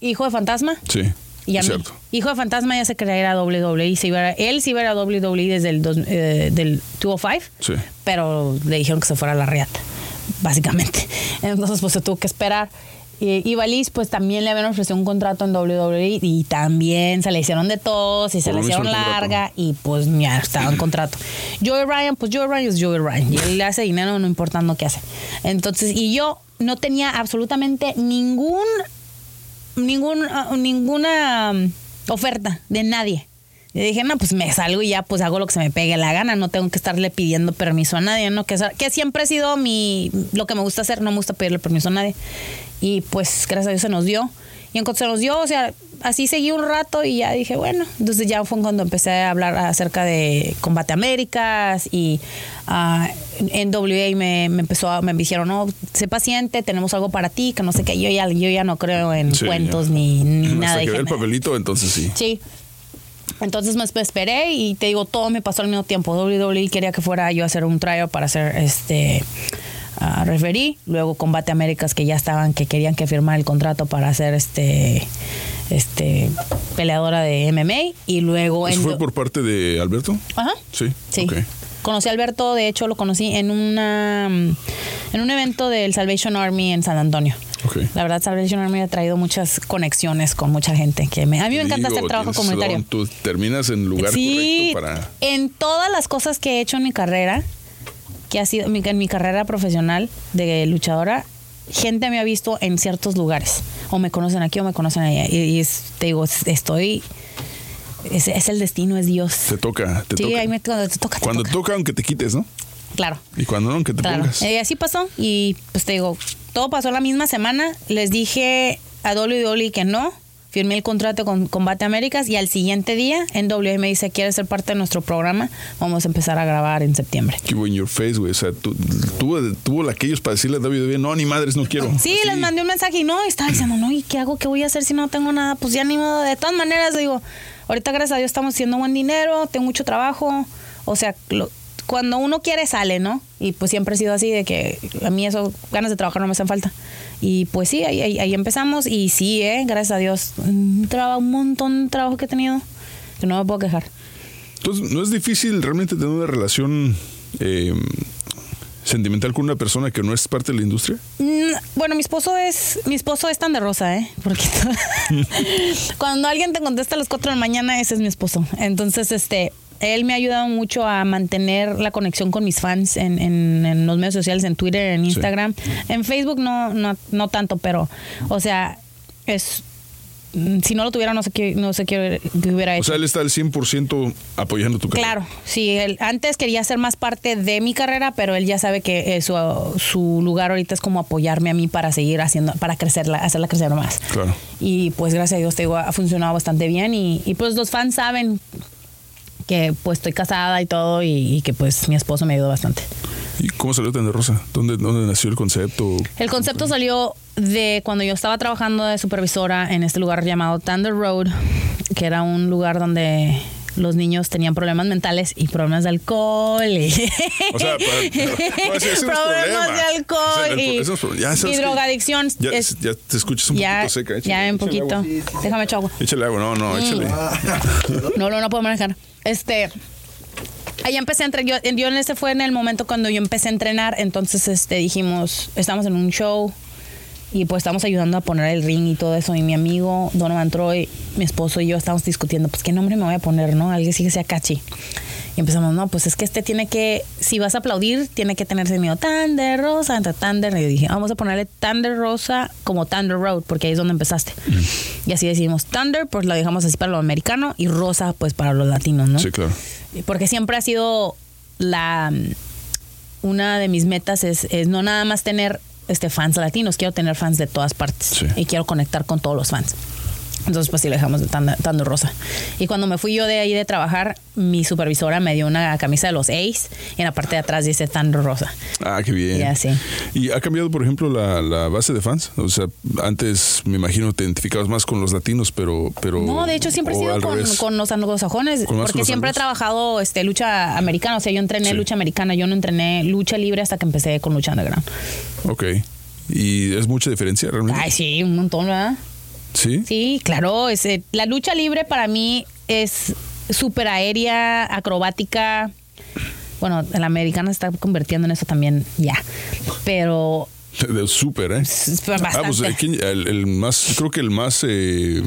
Hijo de Fantasma. Sí. Y a mí. Hijo de Fantasma ya se creía era WWE. Se iba a- él sí iba a ir a WWE desde el dos- eh, del 205. Sí. Pero le dijeron que se fuera a la riata, básicamente. Entonces, pues se tuvo que esperar. Y Ibaliz, pues también le habían ofrecido un contrato en WWE y también se le hicieron de todos y se le hicieron larga y pues ya estaba en contrato. Joey Ryan, pues Joey Ryan es Joey Ryan y él le hace dinero no importando qué hace. Entonces, y yo no tenía absolutamente ningún, ningún, ah, ninguna um, oferta de nadie. Y dije, no, pues me salgo y ya pues hago lo que se me pegue la gana, no tengo que estarle pidiendo permiso a nadie, ¿no? Que, que siempre ha sido mi, lo que me gusta hacer, no me gusta pedirle permiso a nadie. Y pues gracias a Dios se nos dio. Y en cuanto se nos dio, o sea, así seguí un rato y ya dije, bueno, entonces ya fue cuando empecé a hablar acerca de Combate Américas y ah, en WA me, me empezó a, me dijeron, no, sé paciente, tenemos algo para ti, que no sé qué, yo ya, yo ya no creo en Sí, cuentos ya. ni, nada. que Dije, el papelito, entonces sí. Sí. Entonces me esperé y te digo, todo me pasó al mismo tiempo. WWE quería que fuera yo a hacer un trial para hacer este referee. Luego Combate Américas que ya estaban, que querían que firmara el contrato para hacer este este peleadora de MMA. Y luego ¿Eso en fue por parte de Alberto? Ajá. Sí. Sí. Conocí a Alberto, de hecho, lo conocí en una en un evento del Salvation Army en San Antonio. Ok. La verdad, Salvation Army ha traído muchas conexiones con mucha gente. que me, A mí me encanta hacer trabajo comunitario. don, Tú terminas en lugar Sí, correcto para. en todas las cosas que he hecho en mi carrera, que ha sido mi- en mi carrera profesional de luchadora, gente me ha visto en ciertos lugares. O me conocen aquí o me conocen allá. Y, y es- te digo, es- estoy. Es, es el destino, es Dios. Te toca, te sí, toca. ahí me cuando te toca. te Cuando toca. toca, aunque te quites, ¿no? Claro. Y cuando no, aunque te Claro, pongas. Eh, así pasó y pues te digo, todo pasó la misma semana. Les dije a WWE que no, firmé el contrato con Combate Américas y al siguiente día en WWE me dice, ¿quieres ser parte de nuestro programa? Vamos a empezar a grabar en septiembre. Que in your face, güey. O sea, tú- tuvo, tuvo la aquellos para decirle a WWE, no, ni madres, no quiero. Sí, Así. les mandé un mensaje y no, y estaba diciendo, no, ¿y qué hago? ¿Qué voy a hacer si no tengo nada? Pues ya ni modo. De todas maneras, digo, ahorita gracias a Dios estamos haciendo buen dinero, tengo mucho trabajo. O sea, lo- cuando uno quiere, sale, ¿no? Y pues siempre he sido así, de que a mí eso, ganas de trabajar no me hacen falta. Y pues sí, ahí, ahí, ahí empezamos. Y sí, ¿eh? Gracias a Dios, un, trabajo, un montón de trabajo que he tenido, que no me puedo quejar. Entonces, ¿no es difícil realmente tener una relación eh, sentimental con una persona que no es parte de la industria? Mm, Bueno, mi esposo es mi esposo es tan de rosa, ¿eh? Porque cuando alguien te contesta a las 4 de la mañana, ese es mi esposo. Entonces, este, él me ha ayudado mucho a mantener la conexión con mis fans en, en- en los medios sociales, en Twitter, en Instagram. En Facebook no, no, no tanto, pero, o sea, es si no lo tuviera, no sé qué, no sé qué, hubiera O hecho. sea, él está al 100% apoyando tu carrera. Claro, sí, él antes quería ser más parte de mi carrera, pero él ya sabe que eh, su, su lugar ahorita es como apoyarme a mí para seguir haciendo, para crecerla, hacerla crecer más. Claro. Y pues gracias a Dios te digo, ha funcionado bastante bien y, y, pues los fans saben que pues estoy casada y todo y, y que pues mi esposo me ayudó bastante. ¿Y cómo salió Tan de Rosa? ¿Dónde, ¿Dónde nació el concepto? El concepto salió de cuando yo estaba trabajando de supervisora en este lugar llamado Thunder Road, que era un lugar donde los niños tenían problemas mentales y problemas de alcohol y O sea, para- no, ese- ese no es problemas problema. de alcohol y, drogadicción. Ya, Es- ya te escuchas un ya, poquito seca. Échale, ya en échale poquito. agua. Déjame echar agua. Échale agua, no, no, échale. No, no, no puedo manejar. Este. Ahí empecé a entrenar. Yo, yo en ese fue en el momento cuando yo empecé a entrenar. Entonces, este, dijimos, estamos en un show y pues estamos ayudando a poner el ring y todo eso. Y mi amigo Donovan Troy, mi esposo y yo estamos discutiendo, pues qué nombre me voy a poner, ¿no? Alguien sí que sea catchy. Y empezamos, no, pues es que este tiene que, si vas a aplaudir, tiene que tener sonido Thunder Rosa, entre Thunder. Y yo dije, vamos a ponerle Thunder Rosa como Thunder Road, porque ahí es donde empezaste. Y así decidimos Thunder, pues lo dejamos así para lo americano, y Rosa, pues para los latinos, ¿no? Sí, claro. Porque siempre ha sido la. Una de mis metas es, es no nada más tener este, fans latinos, quiero tener fans de todas partes. Sí. Y quiero conectar con todos los fans. Entonces, pues sí, le dejamos de Tando, Tando Rosa. Y cuando me fui yo de ahí de trabajar, mi supervisora me dio una camisa de los Ace y en la parte de atrás dice Tando Rosa. Ah, qué bien. Ya, sí. ¿Y ha cambiado, por ejemplo, la, la base de fans? O sea, antes me imagino te identificabas más con los latinos, pero... pero No, de hecho siempre he sido con, con los anglosajones, Con porque los siempre he anglos. trabajado este, lucha americana, o sea, yo entrené Sí. lucha americana, yo no entrené lucha libre hasta que empecé con lucha underground. Ok. ¿Y es mucha diferencia realmente? Ay, sí, un montón, ¿verdad? ¿Sí? Sí, claro. Es, eh, la lucha libre para mí es súper aérea, acrobática. Bueno, la americana se está convirtiendo en eso también ya. Pero De súper, ¿eh? es Ah, pues aquí el, el más, creo que el más eh,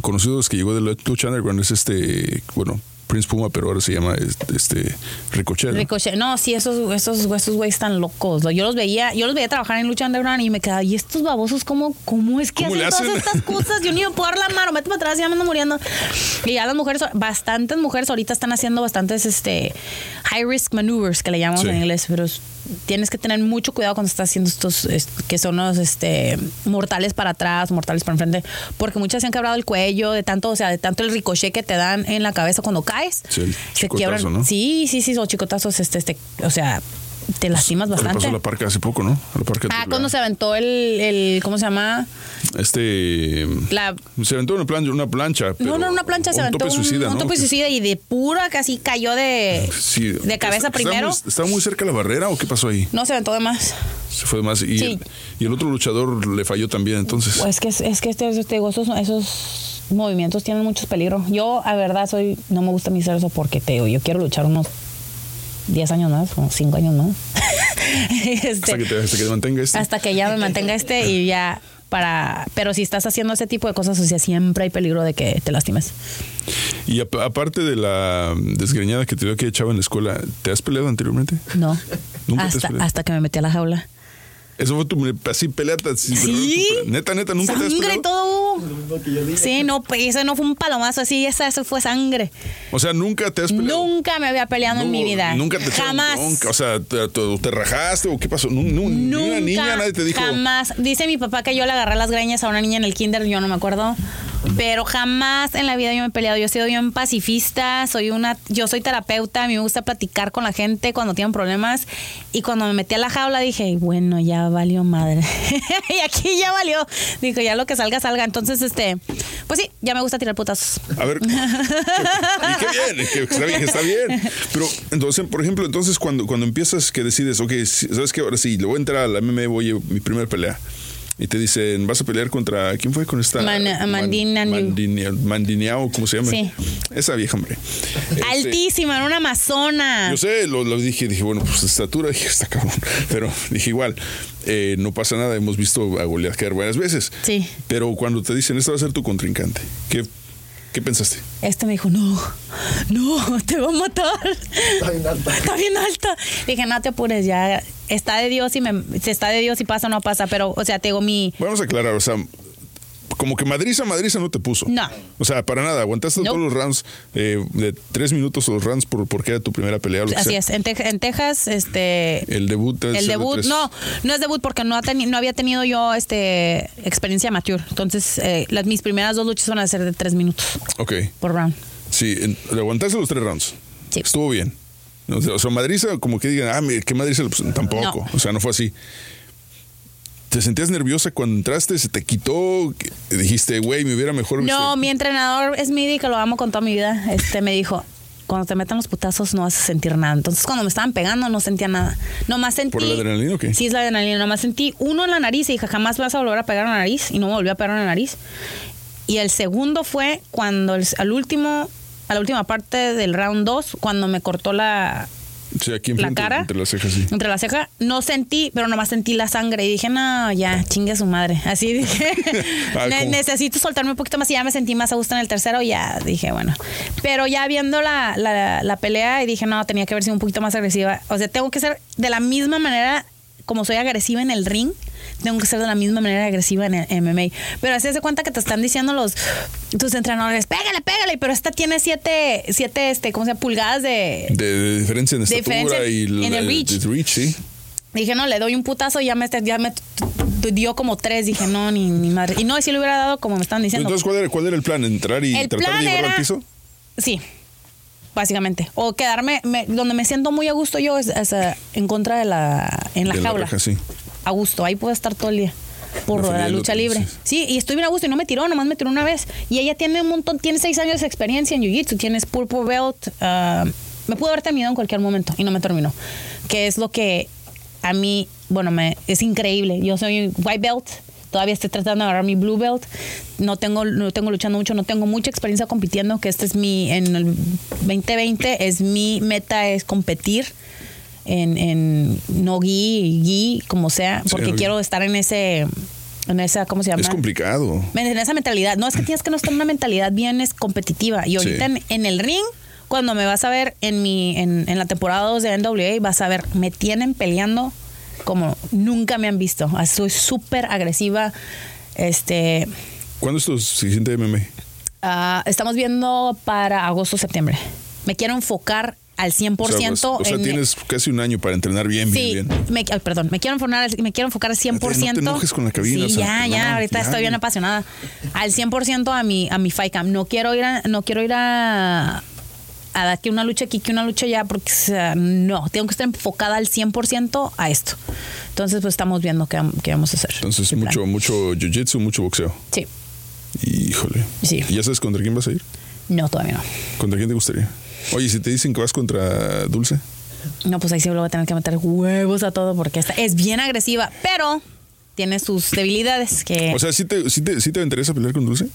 conocido los que llegó de la Lucha Underground es este, bueno, Prince Puma, pero ahora se llama este Ricochet. ¿no? Ricochet. No, sí, esos, esos, esos güeyes están locos. Yo los veía, yo los veía trabajar en lucha underground y me quedaba, ¿y estos babosos cómo, cómo es que ¿Cómo hacen le todas hacen? estas cosas? Yo ni me puedo dar la mano, mete para atrás, ya me ando muriendo. Y ya las mujeres, bastantes mujeres ahorita están haciendo bastantes este high risk maneuvers que le llamamos Sí. en inglés, pero es- tienes que tener mucho cuidado cuando estás haciendo estos est- que son los este mortales para atrás, mortales para enfrente, porque muchas se han quebrado el cuello de tanto, o sea, de tanto el ricochet que te dan en la cabeza cuando caes. Sí, el se quiebran. ¿no? Sí, sí, sí, son chicotazos, este, este, o sea, te lastimas Le bastante. pasó a la parca hace poco, ¿no? A la parca Ah, la- cuando se aventó el, el ¿cómo se llama? Este. La Se aventó una plancha, una plancha. pero no, no, una plancha se un aventó tope suicida, un, un ¿no? tope suicida y de pura casi cayó de, Sí. de cabeza ¿Está- primero. ¿Estaba muy, estaba muy cerca de la barrera o qué pasó ahí? No se aventó de más. Se fue de más. Y, Sí. el, y el otro luchador le falló también, entonces. Pues que es, que este, te digo, esos, esos movimientos tienen muchos peligros. Yo, a verdad, soy, no me gusta hacer eso porque te digo, yo quiero luchar unos 10 años más, o 5 años más. Este, Hasta que te, hasta que te mantenga este. hasta que ya me mantenga este y ya para... Pero si estás haciendo ese tipo de cosas, o sea, siempre hay peligro de que te lastimes. Y ap- aparte de la desgreñada que te dio que echaba en la escuela, ¿te has peleado anteriormente? No. Nunca te has hasta que me metí a la jaula. Eso fue tu así peleata. Sí. Neta, neta, nunca te has Sangre peleado. y todo. Sí, no, pues, ese no fue un palomazo así, esa, eso fue sangre. O sea, nunca te has peleado. Nunca me había peleado en No, mi vida. Nunca te Jamás. O sea, te, te- te rajaste o qué pasó. Nu- nu- ni Nunca, una niña, nadie te dijo. Jamás. Dice mi papá que yo le agarré las greñas a una niña en el kinder, yo no me acuerdo. Pero jamás en la vida yo me he peleado. Yo he sido bien pacifista, soy una, yo soy terapeuta, a mí me gusta platicar con la gente cuando tienen problemas. Y cuando me metí a la jaula dije, bueno, ya valió madre. y aquí ya valió. Dijo, ya lo que salga, salga. Entonces, este, pues sí, ya me gusta tirar putazos. A ver. y qué bien, que está bien, está bien. Pero entonces, por ejemplo, entonces cuando, cuando empiezas que decides, ok, sabes que ahora sí, le voy a entrar a la MMA, voy a mi primera pelea. Y te dicen, vas a pelear contra, ¿quién fue con esta? Man- Mandina Mandineao, ¿cómo se llama? Sí. Esa vieja, hombre. Este, Altísima, era una amazona. Yo sé, lo, lo dije, dije, bueno, pues estatura, dije, está cabrón. Pero dije, igual, eh, no pasa nada, hemos visto a Goliath caer varias veces. Sí. Pero cuando te dicen, este va a ser tu contrincante, ¿qué, qué pensaste? Este me dijo, no, no, te va a matar. Está bien alta. Está bien alta. Dije, no te apures, ya está de Dios y me, si está de Dios y pasa o no pasa. Pero, o sea, te digo, mi. Vamos a aclarar, o sea, como que madriza, madriza no te puso. No. O sea, para nada, aguantaste todos los rounds eh, de tres minutos o los rounds por, porque era tu primera pelea. Así sea. es. En, Teja- en Texas, este. El debut. es El debut, no, no es debut porque no, ha no había tenido yo este experiencia mature. Entonces, eh, las, mis primeras dos luchas van a ser de tres minutos Ok. por round. Sí, en- le aguantaste los tres rounds. Sí. Estuvo bien. O sea, madriza, como que digan, ah, ¿qué madriza? Pues, tampoco. No. O sea, no fue así. ¿Te sentías nerviosa cuando entraste? ¿Se te quitó? ¿Qué- Dijiste, güey, me hubiera mejor. No, mi entrenador es Midi, que lo amo con toda mi vida. Este me dijo, cuando te metan los putazos no vas a sentir nada. Entonces cuando me estaban pegando no sentía nada. Nomás sentí. ¿Por la adrenalina o qué? Sí, es la adrenalina. Nomás sentí uno en la nariz y dije, jamás vas a volver a pegar en la nariz. Y no me volvió a pegar en la nariz. Y el segundo fue cuando el- al último, a la última parte del round 2, cuando me cortó la, Sí, aquí la enfrente, cara. entre las cejas, sí. entre la ceja, no sentí, pero nomás sentí la sangre y dije, no, ya, chingue a su madre. Así dije, Ah, "Ne- ¿cómo? necesito soltarme un poquito más y ya me sentí más a gusto en el tercero, ya dije, bueno. Pero ya viendo la, la, la pelea y dije, no, tenía que haber sido un poquito más agresiva. O sea, tengo que ser de la misma manera como soy agresiva en el ring. Tengo que ser de la misma manera agresiva en el MMA. Pero así se cuenta que te están diciendo los tus entrenadores, pégale, pégale, pero esta tiene siete, siete, este, ¿cómo se llama? Pulgadas de, De, de diferencia en De estatura diferencia y en la- el reach. de reach, sí. Dije, no, le doy un putazo y ya me, ya me dio como tres. Dije, no, ni, ni madre. Y no, si le hubiera dado como me están diciendo. Entonces, ¿cuál era, ¿cuál era el plan? ¿Entrar y El tratar plan de llevarlo era- al piso? Sí, básicamente. O quedarme, me- donde me siento muy a gusto yo es, es, eh, en contra de la, en la De jaula. reja, sí. A gusto, ahí puedo estar todo el día. Por la lucha libre. Sí, y estoy bien a gusto y no me tiró, nomás me tiró una vez. Y ella tiene un montón, tiene seis años de experiencia en Jiu-Jitsu, tienes purple belt. ah, me pudo haber terminado en cualquier momento y no me terminó. Que es lo que a mí, bueno, me, es increíble. Yo soy white belt, todavía estoy tratando de agarrar mi blue belt. No tengo, no tengo luchando mucho, no tengo mucha experiencia compitiendo, que este es mi, en el 2020 es mi meta, es competir en, en no gi, gi, como sea, porque quiero estar en ese, en esa, ¿cómo se llama? Es complicado. en esa mentalidad. No es que tienes que no estar en una mentalidad bien es competitiva. Y ahorita Sí. en, en el ring, cuando me vas a ver en mi en, en la temporada 2 de NWA, vas a ver, me tienen peleando como nunca me han visto. Así, Soy súper agresiva. Este, ¿Cuándo es tu siguiente MMA? ah, estamos viendo para agosto septiembre. Me quiero enfocar al 100% O sea, pues, o sea, en tienes casi un año para entrenar bien, Sí, bien, bien. Me, ay, perdón, me quiero enfocar, al- me quiero enfocar al 100%. No te enojes con la cabina, Sí, o sea, ya, no, ya, ahorita ya, estoy bien apasionada. Al 100% a mi a mi fight camp. No quiero ir a, no quiero ir a a dar que una lucha aquí, que una lucha allá, porque o sea, no, tengo que estar enfocada al 100% a esto. Entonces, pues estamos viendo qué, qué vamos a hacer. Entonces, plan. mucho, mucho jiu-jitsu, mucho boxeo. Sí, Híjole. Sí. ¿Y ya sabes contra quién vas a ir? no, todavía no. ¿Contra quién te gustaría? Oye, si te dicen que vas contra Dulce, No, pues ahí sí le voy a tener que meter huevos a todo porque esta es bien agresiva, pero tiene sus debilidades que o sea, ¿sí te, sí te, sí te interesa pelear con Dulce?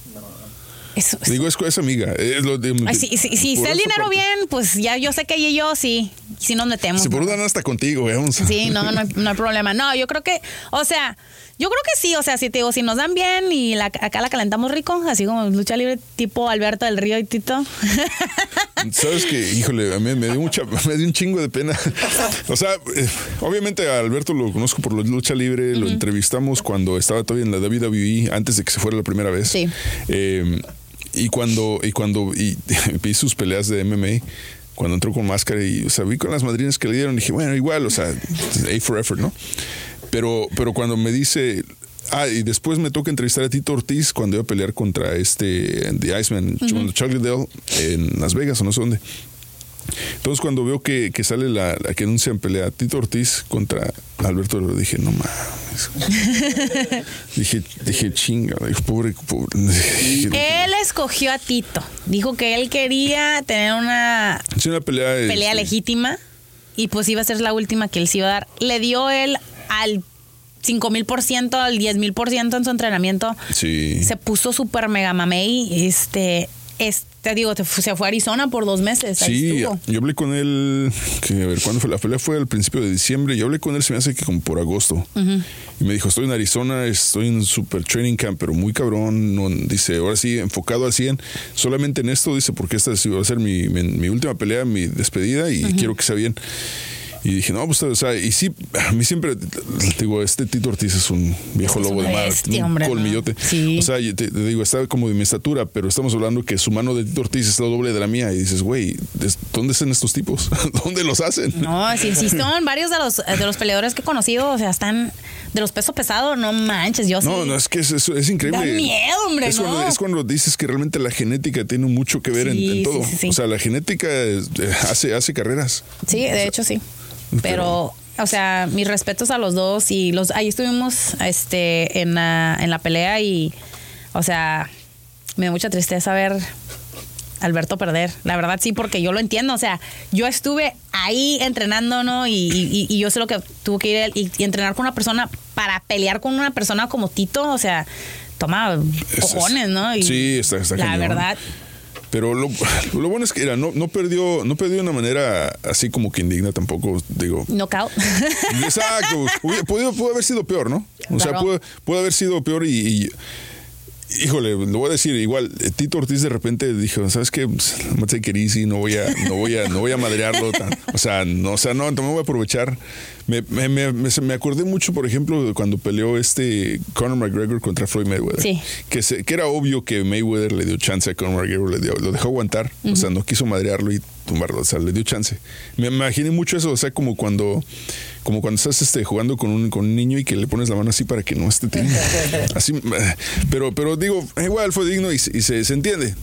Eso, Digo, es, es amiga. Es lo de- Ay, si si, si está el dinero parte. bien, pues ya yo sé que ella y yo sí, sí nos metemos. Si por ¿no? una hasta contigo, a- Sí, no, no hay, no hay problema. No, yo creo que, o sea, yo creo que sí, o sea, si te digo, si nos dan bien y la, acá la calentamos rico, así como lucha libre tipo Alberto del Río y Tito. Sabes que, híjole, a mí me dio mucha, me dio un chingo de pena. O sea, eh, obviamente a Alberto lo conozco por la lucha libre, lo entrevistamos cuando estaba todavía en la WWE, antes de que se fuera la primera vez. Sí. Eh, y cuando, y cuando y, vi sus peleas de MMA, cuando entró con máscara y, o sea, vi con las madrinas que le dieron, dije, bueno, igual, o sea, A for effort, ¿no? Pero, pero cuando me dice, ah, y después me toca entrevistar a Tito Ortiz cuando iba a pelear contra este, The Iceman, Chuck Liddell, en Las Vegas o no sé dónde. Entonces cuando veo que, que sale la, la que anuncian pelea Tito Ortiz contra Alberto, dije, no mames. dije, dije, chinga, dije, pobre, pobre. Dije, él escogió a Tito. Dijo que él quería tener una una pelea. pelea este, legítima y pues iba a ser la última que él se iba a dar. Le dio él al 5 mil por ciento, al 10 mil por ciento en su entrenamiento. Sí. Se puso súper mega mamey. Este, este, digo, te se fue a Arizona por dos meses. Sí, yo hablé con él, que a ver, ¿cuándo fue? La pelea fue al principio de diciembre. Yo hablé con él, se me hace que como por agosto. Y me dijo, estoy en Arizona, estoy en super training camp, pero muy cabrón. No, dice, ahora sí, enfocado al 100, solamente en esto, dice, porque esta va a ser mi, mi, mi última pelea, mi despedida y quiero que sea bien. Y dije, no, pues, o sea, y sí, a mí siempre, digo, este Tito Ortiz es un viejo Es lobo de mar, un hombre, ¿no? colmillote. Sí. O sea, yo te, te digo, está como de mi estatura, pero estamos hablando que su mano de Tito Ortiz es la doble de la mía. Y dices, güey, ¿des- ¿dónde están estos tipos? ¿Dónde los hacen? No, sí, sí, son varios de los, de los peleadores que he conocido, o sea, están de los pesos pesados, no manches, yo sí. No, no, es que es, es- es increíble. Da miedo, hombre, es ¿no? Cuando, es cuando dices que realmente la genética tiene mucho que ver en- Sí, en, sí, todo. sí, sí. O sea, la genética eh, hace, hace carreras. Sí, de hecho sí. Pero, o sea, mis respetos a los dos y los ahí estuvimos este en la, en la pelea y o sea, me da mucha tristeza ver Alberto perder. La verdad sí, porque yo lo entiendo, o sea, yo estuve ahí entrenando, ¿no? Y, y- y yo sé lo que tuvo que ir y, y entrenar con una persona para pelear con una persona como Tito, o sea, toma Es- es- cojones, ¿no? Y sí, está, está La verdad, Pero lo, lo bueno es que era, no, no perdió, no perdió de una manera así como que indigna tampoco, digo. knockout. Exacto. Pudo haber sido peor, ¿no? O sea, Claro. pudo, pudo haber sido peor y, y- híjole, lo voy a decir igual. eh, Tito Ortiz de repente dijo, ¿sabes qué? Pues, it easy, no voy a, no voy a, no voy a madrearlo tan. O sea, no, o sea, no, no me voy a aprovechar. Me, me, me, me- me acordé mucho, por ejemplo, de cuando peleó este Conor McGregor contra Floyd Mayweather. Sí. Que, se- que era obvio que Mayweather le dio chance a Conor McGregor, le dio- lo dejó aguantar. O sea, no quiso madrearlo y tumbarlo. O sea, le dio chance. Me imaginé mucho eso, o sea, como cuando como cuando estás este, jugando con un, con un niño y que le pones la mano así para que no esté teniendo. Así, eh, pero, pero digo, igual fue digno y, se- y se, se entiende.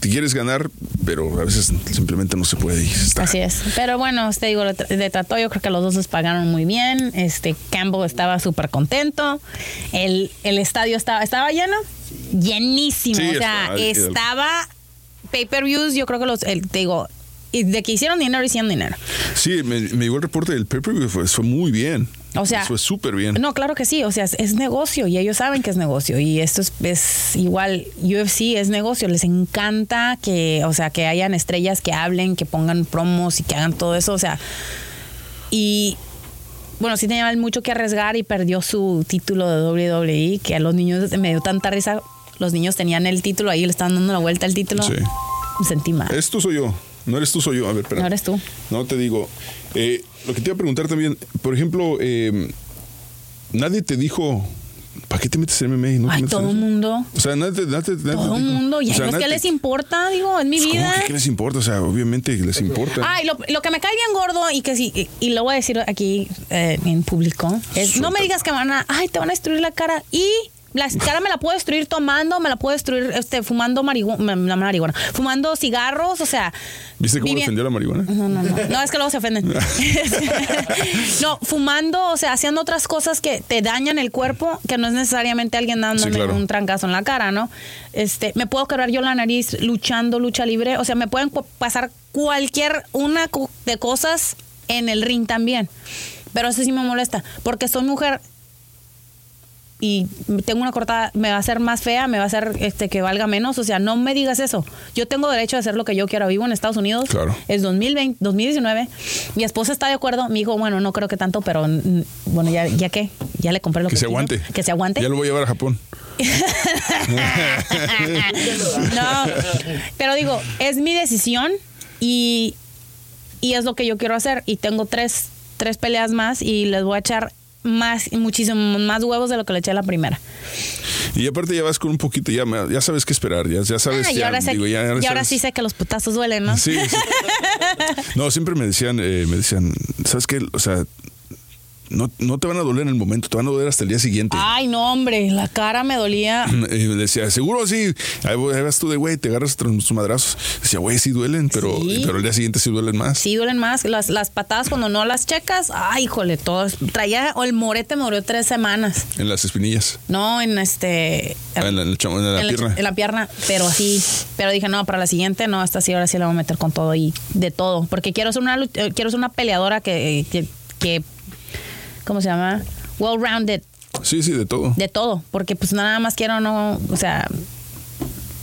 Te quieres ganar, pero a veces simplemente no se puede. está. Así es. Pero bueno, te digo, le trató, yo creo que los dos les pagaron muy bien. Este Campbell estaba súper contento. El, el estadio estaba, estaba lleno, llenísimo. Sí, o sea, estaba- estaba pay-per-views, yo creo que los, el- te digo, y de que hicieron dinero, hicieron dinero. Sí, me, me llegó el reporte del pay-per-view, fue, fue muy bien. O sea, fue súper bien. No, claro que sí. O sea, es, es negocio y ellos saben que es negocio. Y esto es, es igual, UFC es negocio. Les encanta que, o sea, que hayan estrellas que hablen, que pongan promos y que hagan todo eso. O sea, y bueno, sí tenía mucho que arriesgar y perdió su título de WWE, que a los niños me dio tanta risa. Los niños tenían el título ahí, le estaban dando la vuelta al título. Sí. Me sentí mal. ¿Es tú soy yo? No eres tú, soy yo. A ver, espera. No eres tú. No te digo. Eh, lo que te iba a preguntar también, por ejemplo, eh, nadie te dijo, ¿para qué te metes en MMA? ¿No Ay, todo el mundo. O sea, nadie, te- nadie, nadie Todo el mundo. Y O sea, ellos que les importa, digo, en mi ¿Cómo vida. que qué les importa? O sea, obviamente les importa. Ay, lo, lo que me cae bien gordo y que sí, y, y lo voy a decir aquí eh, en público, es no me digas que van a, ay, te van a destruir la cara y la cara me la puedo destruir tomando, me la puedo destruir este, fumando marihuana, la marihuana, fumando cigarros, o sea. ¿Viste cómo vivi- defendió la marihuana? No, no, no. No, es que luego se ofenden. no, fumando, o sea, haciendo otras cosas que te dañan el cuerpo, que no es necesariamente alguien dándome Sí, claro. un trancazo en la cara, ¿no? Este, me puedo quebrar yo la nariz luchando lucha libre, o sea, me pueden pasar cualquier una de cosas en el ring también. Pero eso sí me molesta, porque soy mujer y tengo una cortada, me va a hacer más fea, me va a hacer este que valga menos. O sea, no me digas eso. Yo tengo derecho a hacer lo que yo quiera. Vivo en Estados Unidos. Claro. Es 2020, 2019. Mi esposa está de acuerdo. Mi hijo, bueno, no creo que tanto, pero mm, bueno, ya, ya qué. Ya le compré lo que Que se quiso. aguante. Que se aguante. Ya lo voy a llevar a Japón. no, pero digo, es mi decisión y, y es lo que yo quiero hacer. Y tengo tres, tres peleas más y les voy a echar más, muchísimo más huevos de lo que le eché a la primera. Y aparte ya vas con un poquito, ya, ya sabes qué esperar, ya, ya sabes. Ah, y ya, ahora, sé, digo, ya- y ahora sabes- sí sé que los putazos duelen, ¿no? Sí, sí. No, siempre me decían, eh, me decían, ¿sabes qué? O sea, no, no te van a doler en el momento, te van a doler hasta el día siguiente. Ay, no, hombre, la cara me dolía. Y me decía, seguro sí. Ahí vas tú de güey, te agarras tus madrazos. Decía, güey, sí duelen, pero, Sí. pero el día siguiente sí duelen más. Sí, duelen más. Las, las patadas cuando no las checas, ay, híjole, todas. Traía, o el morete me duró tres semanas. En las espinillas, No, en este. Ah, en la, en la en pierna. en la pierna, pero así. Pero dije, no, para la siguiente, no, esta sí, ahora sí la voy a meter con todo y de todo. Porque quiero ser una, eh, quiero ser una peleadora que, que, que- ¿cómo se llama? Well-rounded, Sí, sí, de todo. de todo. Porque pues nada más quiero, no, o sea,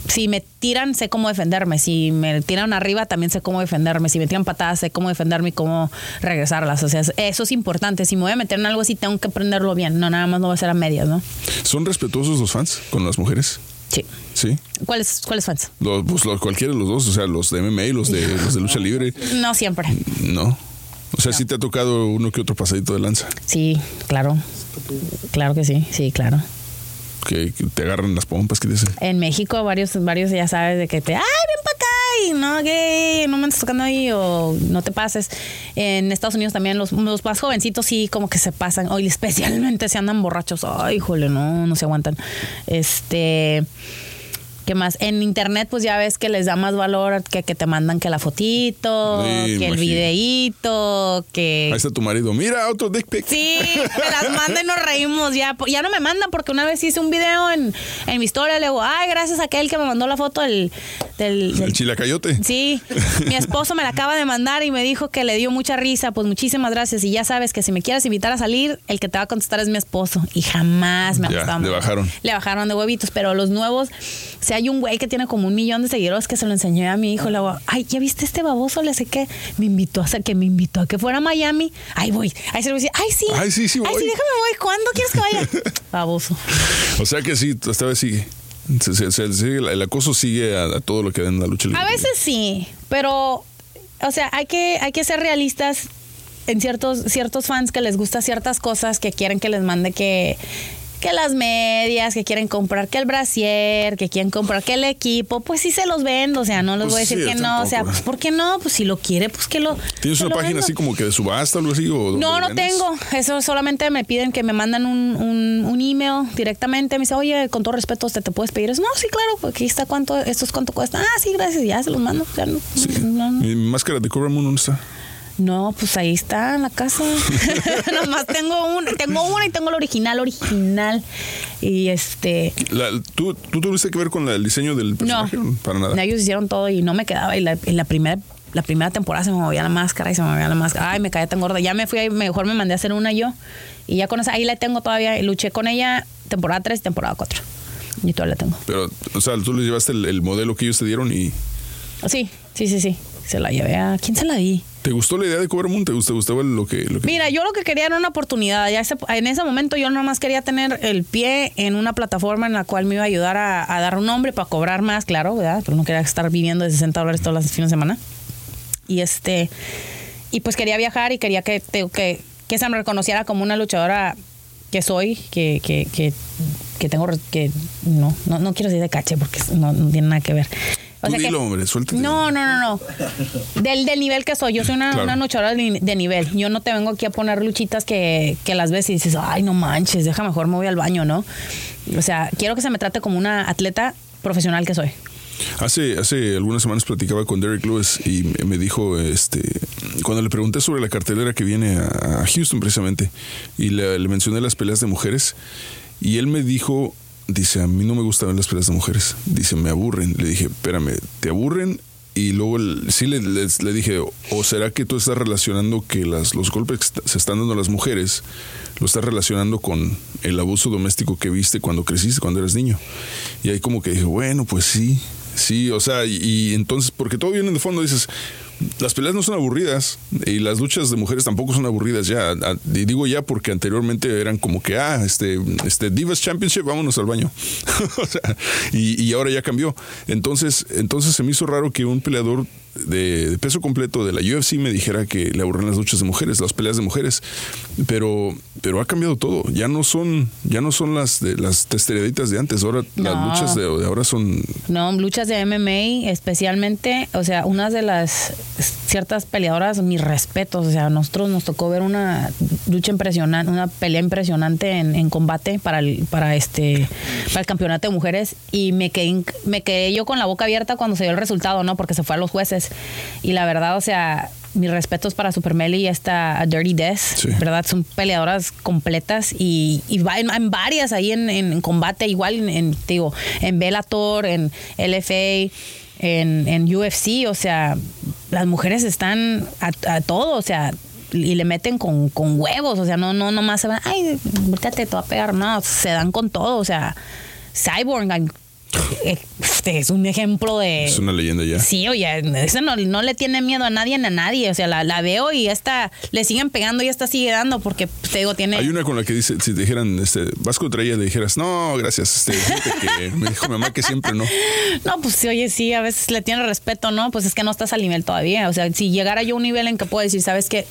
si me tiran, sé cómo defenderme. Si me tiran arriba, también sé cómo defenderme. Si me tiran patadas, sé cómo defenderme y cómo regresarlas. O sea, eso es importante. Si me voy a meter en algo así, tengo que aprenderlo bien. No, nada más lo voy a hacer a medias, ¿no? ¿Son respetuosos los fans con las mujeres? Sí. Sí. ¿Cuáles, ¿Cuáles fans? Los, pues, los- cualquiera de los dos, o sea, los de MMA y los de, los de lucha libre. No siempre. No. O sea, sí te ha tocado uno que otro pasadito de lanza. Sí, claro. Claro que sí, sí, claro. Que, que te agarran las pompas, que dicen. En México varios, varios ya sabes de que te, ay, ven para acá y no, que no me andes tocando ahí o no te pases. En Estados Unidos también los, los más jovencitos sí como que se pasan, hoy especialmente se andan borrachos, ay, híjole, no, no se aguantan. Este... ¿Qué más? En internet, pues ya ves que les da más valor que, que te mandan que la fotito, Sí, que el videíto, que... Ahí está tu marido. Mira, otro dick pic. Sí, me las manda y nos reímos. Ya, ya no me mandan porque una vez hice un video en, en mi historia. Le digo, ay, gracias a aquel que me mandó la foto del. del, El del- chilacayote. Sí, mi esposo me la acaba de mandar y me dijo que le dio mucha risa. Pues muchísimas gracias. Y ya sabes que si me quieres invitar a salir, el que te va a contestar es mi esposo. Y jamás me gustado. le bajaron. Le bajaron de huevitos, pero los nuevos, si hay un güey que tiene como un millón de seguidores que se lo enseñé a mi hijo, le digo, ay, ¿ya viste este baboso? Le sé que me invitó a hacer que me invitó a que fuera a Miami. Ahí voy. Ahí se lo voy a decir, ay, sí. Ay, sí, sí Ay, voy. sí, déjame voy. ¿Cuándo quieres que vaya? baboso. O sea que sí, esta vez sigue. Se- se- se- sigue- el acoso sigue a, a todo lo que da en la lucha libre. A veces sí, pero, o sea, hay que, hay que ser realistas en ciertos, ciertos fans que les gusta ciertas cosas, que quieren que les mande que, que las medias, que quieren comprar que el brasier, que quieren comprar que el equipo, pues sí se los vendo, o sea, no les Pues voy a decir sí, que no, o sea, pues ¿por qué no? Pues si lo quiere, pues que lo ¿Tienes que una lo página vendo. así como que de subasta o algo así? O No, no vendes? tengo. Eso solamente me piden que me mandan un, un, un email directamente. Me dice, oye, con todo respeto, ¿te, te puedes pedir eso? No, sí, claro, aquí está cuánto, esto es cuánto cuesta. Ah, sí, gracias, ya se los mando. Ya no, Sí. no, no. Mi máscara de Cobra Moon, ¿dónde está? No, pues ahí está en la casa. Nomás tengo una, tengo una y tengo la original, original. Y este. La- ¿tú, ¿Tú tuviste que ver con la- el diseño del No, personaje? Para nada. No, ellos hicieron todo y no me quedaba. Y la, y la primera. La primera temporada se me movía la máscara y se me movía la máscara. Ay, me caía tan gorda. Ya me fui, mejor me mandé a hacer una yo. Y ya con esa, ahí la tengo todavía. Luché con ella temporada 3 y temporada 4. Y todavía la tengo. Pero, o sea, tú le llevaste el, el modelo que ellos te dieron y. Sí, sí, sí, sí. Se la llevé a. ¿Quién se la di? ¿Te gustó la idea de Cobra Moon? ¿Te gustó, gustaba lo que, lo que- Mira, yo lo que quería era una oportunidad. Ya ese- en ese momento yo nomás quería tener el pie en una plataforma en la cual me iba a ayudar a, a dar un nombre para cobrar más, claro, ¿verdad? Pero no quería estar viviendo de 60 dólares todos los fines de semana. Y este, y pues quería viajar y quería que, que, que se me reconociera como una luchadora que soy, que, que, que, que tengo, que no, no, no quiero decir de caché porque no, no tiene nada que ver. Tú que- dilo, hombre, suéltate. no, no, no, no. Del, del nivel que soy. Yo soy una, Claro. una luchadora de, ni- de nivel. Yo no te vengo aquí a poner luchitas que, que las ves y dices, ay, no manches, deja mejor me voy al baño, ¿no? O sea, quiero que se me trate como una atleta profesional que soy. Hace, hace algunas semanas platicaba con Derek Lewis y me- dijo, este, cuando le pregunté sobre la cartelera que viene a, a Houston precisamente, y le, le mencioné las peleas de mujeres, y él me dijo, dice, a mí no me gustan las peleas de mujeres, dice, me aburren. Le dije, espérame, ¿te aburren y luego sí le, dije, ¿o será que tú estás relacionando que los golpes que se están dando a las mujeres, lo estás relacionando con el abuso doméstico que viste cuando creciste, cuando eras niño? Y ahí como que dije, bueno, pues sí, sí, o sea, y, y entonces, porque todo viene de fondo, dices, las peleas no son aburridas y las luchas de mujeres tampoco son aburridas ya. A- Y digo ya porque anteriormente eran como que, ah, este, este Divas Championship, vámonos al baño. O sea, y, y ahora ya cambió. Entonces, entonces se me hizo raro que un peleador de, de peso completo de la UFC me dijera que le aburren las luchas de mujeres, las peleas de mujeres. Pero, pero ha cambiado todo. Ya no son, ya no son las de las testereditas de antes. Ahora las luchas de, de ahora son No, luchas de MMA especialmente, o sea, unas de las ciertas peleadoras, mis respetos, o sea, a nosotros nos tocó ver una lucha impresionante, una pelea impresionante en, en combate para el, para este, para el campeonato de mujeres y me quedé, me quedé yo con la boca abierta cuando se dio el resultado, ¿no? Porque se fue a los jueces y la verdad, o sea, mis respetos para Super Melly y esta Dirty Death, Sí. ¿verdad? Son peleadoras completas y, y va en, en varias ahí en, en combate, igual en, digo, en Bellator, en LFA, en, en UFC, o sea, las mujeres están a, a todo, o sea, y le meten con, con huevos, o sea, no, no, nomás se van, ay, búscate, te va a pegar, no, se dan con todo, o sea, Cyborg este, es un ejemplo de... es una leyenda ya. Sí, oye, esa no, no le tiene miedo a nadie ni a nadie. O sea, la, la veo y esta le siguen pegando y esta sigue dando porque pues, te digo, tiene. Hay una con la que dice, si te dijeran, este, vas contra ella, le dijeras, no, gracias, este, que me dijo mi mamá que siempre no. No, pues sí, oye, sí, a veces le tiene respeto, ¿no? Pues es que no estás al nivel todavía. O sea, si llegara yo a un nivel en que puedo decir, ¿sabes qué?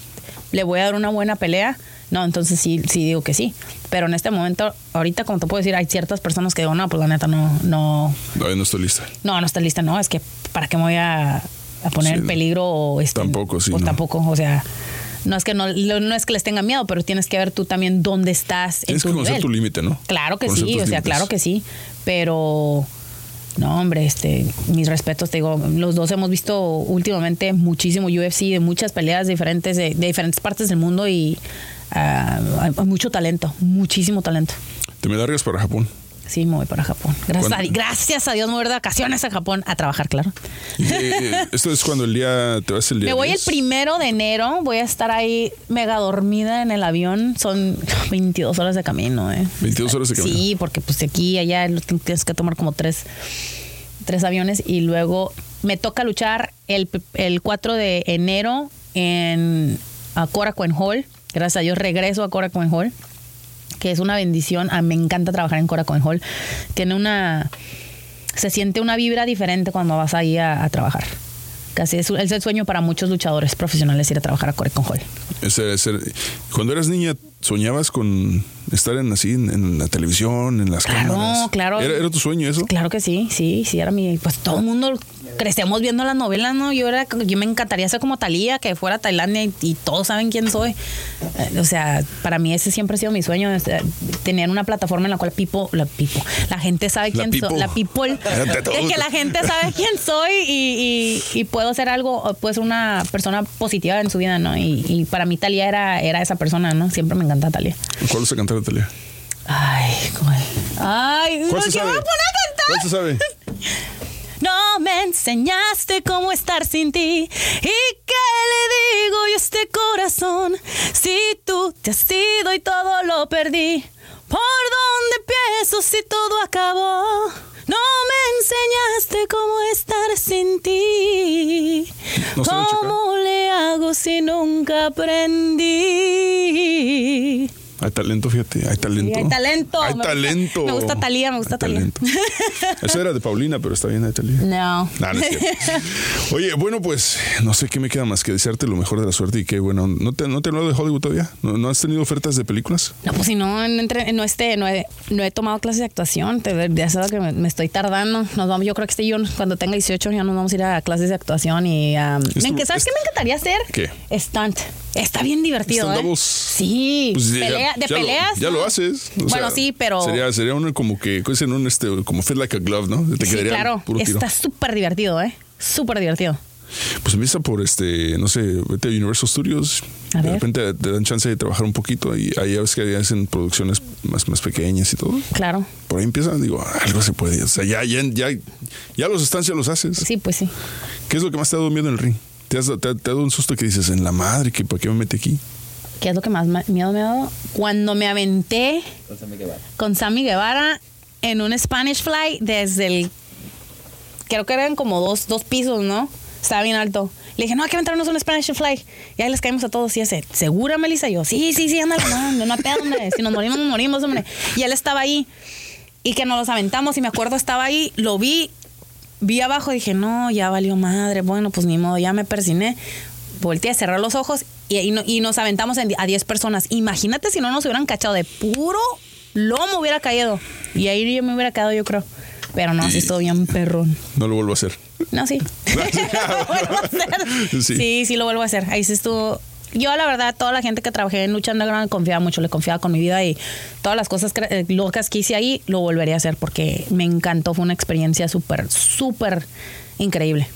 Le voy a dar una buena pelea. No, entonces sí, sí digo que sí. Pero en este momento, ahorita, como te puedo decir, hay ciertas personas que digo, no, pues la neta no, no, Todavía no estoy lista. no, no está lista, no. Es que, ¿para qué me voy a, a poner Sí, en peligro? O este, Tampoco, sí, Pues no. tampoco, o sea. No es que no, no es que les tenga miedo, pero tienes que ver tú también dónde estás en Tienes tu que conocer nivel. tu límite, ¿no? Claro que Conocer sí, o sea, límites. claro que sí. Pero no, hombre, este, mis respetos, te digo, los dos hemos visto últimamente muchísimo UFC de muchas peleas diferentes de, de diferentes partes del mundo y hay hay mucho talento, muchísimo talento. Te me largas para Japón. Sí, me voy para Japón. Gracias, a, gracias a Dios me voy de vacaciones a Japón a trabajar, claro. Y, eh, eh, esto es cuando el día, te vas el día Me voy el 10. primero de enero, voy a estar ahí mega dormida en el avión. Son 22 horas de camino, ¿eh? 22 horas de camino. Sí, porque pues de aquí allá tienes que tomar como tres, tres aviones y luego me toca luchar el, el 4 de enero en a Korakuen Hall. Gracias a Dios regreso a Korakuen Hall, que es una bendición. Ah, me encanta trabajar en Korakuen Hall. Tiene una... Se siente una vibra diferente cuando vas ahí a, a trabajar. Casi es, el sueño para muchos luchadores profesionales ir a trabajar a Korakuen Hall. Cuando eras niña, ¿soñabas con estar en así en, en la televisión, en las Claro, cámaras? claro. ¿Era, era tu sueño eso? Claro que sí, sí, sí, era mi. Pues todo el mundo crecemos viendo las novelas, ¿no? Yo era, yo me encantaría ser como Talía, que fuera a Tailandia y, y todos saben quién soy. Eh, O sea, para mí ese siempre ha sido mi sueño, tener una plataforma en la cual people, la people, la gente sabe quién soy, la people, es que la gente sabe quién soy y, y, y puedo ser algo, puedo ser una persona positiva en su vida, ¿no? Y, para mí Talía era, era esa persona, ¿no? Siempre me encanta Talía. ¿Cuál vas a cantar, Natalia? Ay, ¿cuál? Ay, ¿Cuál ¿qué se me sabe? voy a poner a cantar? ¿Cuál se sabe? No me enseñaste cómo estar sin ti. ¿Y qué le digo yo a este corazón? Si tú te has ido y todo lo perdí. ¿Por dónde empiezo si todo acabó? No me enseñaste cómo estar sin ti. ¿No ¿Cómo le hago si nunca aprendí? Hay talento, fíjate, hay talento. Sí, hay talento. Hay Me gusta- talento. me gusta Thalía, me gusta Hay Thalía. talento. Esa era de Paulina, pero está bien, hay Talía. No. Nah, no es cierto. Oye, bueno, pues no sé qué me queda más que desearte lo mejor de la suerte y que bueno, ¿no te, no te hablado de Hollywood todavía? ¿No, no has tenido ofertas de películas? No, pues si no, no, este, no, he, no he tomado clases de actuación, te, ya sabes que me, me estoy tardando. Nos vamos, yo creo que este yo cuando tenga 18 ya nos vamos a ir a clases de actuación y um, ¿sabes qué me encantaría hacer? ¿Qué? Stunt. Está bien divertido, ¿eh? Sí, Pues ya- pelea- de ya lo- peleas. ya lo haces. O Bueno, sea, sí, pero Sería, sería uno como que, ¿cómo dicen? Un este, como fit like a glove, ¿no? Te sí, quedaría claro, puro tiro. está súper divertido, ¿eh? Súper divertido. Pues empieza por este, no sé, vete a Universal Studios. A de ver. repente te dan chance de trabajar un poquito y ahí ya ves que hacen producciones más, más pequeñas y todo. Claro. Por ahí empiezan, digo, algo se puede. O sea, ya, ya, ya, ya los estancias los haces. Sí, pues sí. ¿Qué es lo que más te ha dado miedo en el ring? ¿Te, has, te, ha- te ha dado un susto que dices, en la madre, que ¿para qué me metí aquí? ¿Qué es lo que más miedo me ha dado? Cuando me aventé con Sammy Guevara en un Spanish Fly desde el. Creo que eran como dos, dos pisos, ¿no? Estaba bien alto. Le dije, no, hay que aventarnos un Spanish Fly. Y ahí les caímos a todos. Y ese, ¿segura, Melissa? Y yo, sí, sí, sí, ándale, no, no pedo, hombre. Si nos morimos, nos morimos, hombre. Y él estaba ahí. Y que nos los aventamos. Y me acuerdo, estaba ahí, lo vi, vi abajo. Dije, no, ya valió madre. Bueno, pues ni modo, ya me persiné. Volteé a cerrar los ojos y, y no- y nos aventamos en- a 10 personas. Imagínate si no nos hubieran cachado de puro lomo hubiera caído. Y ahí yo me hubiera quedado, yo creo. Pero no, sí estoy bien perrón. No lo vuelvo a hacer. No, sí. lo vuelvo a hacer. Sí. Sí. sí, lo vuelvo a hacer. Ahí sí estuvo. Yo, la verdad, toda la gente que trabajé en Lucha Underground confiaba mucho, le confiaba con mi vida y todas las cosas eh, locas que hice ahí, lo volvería a hacer porque me encantó. Fue una experiencia súper, súper increíble.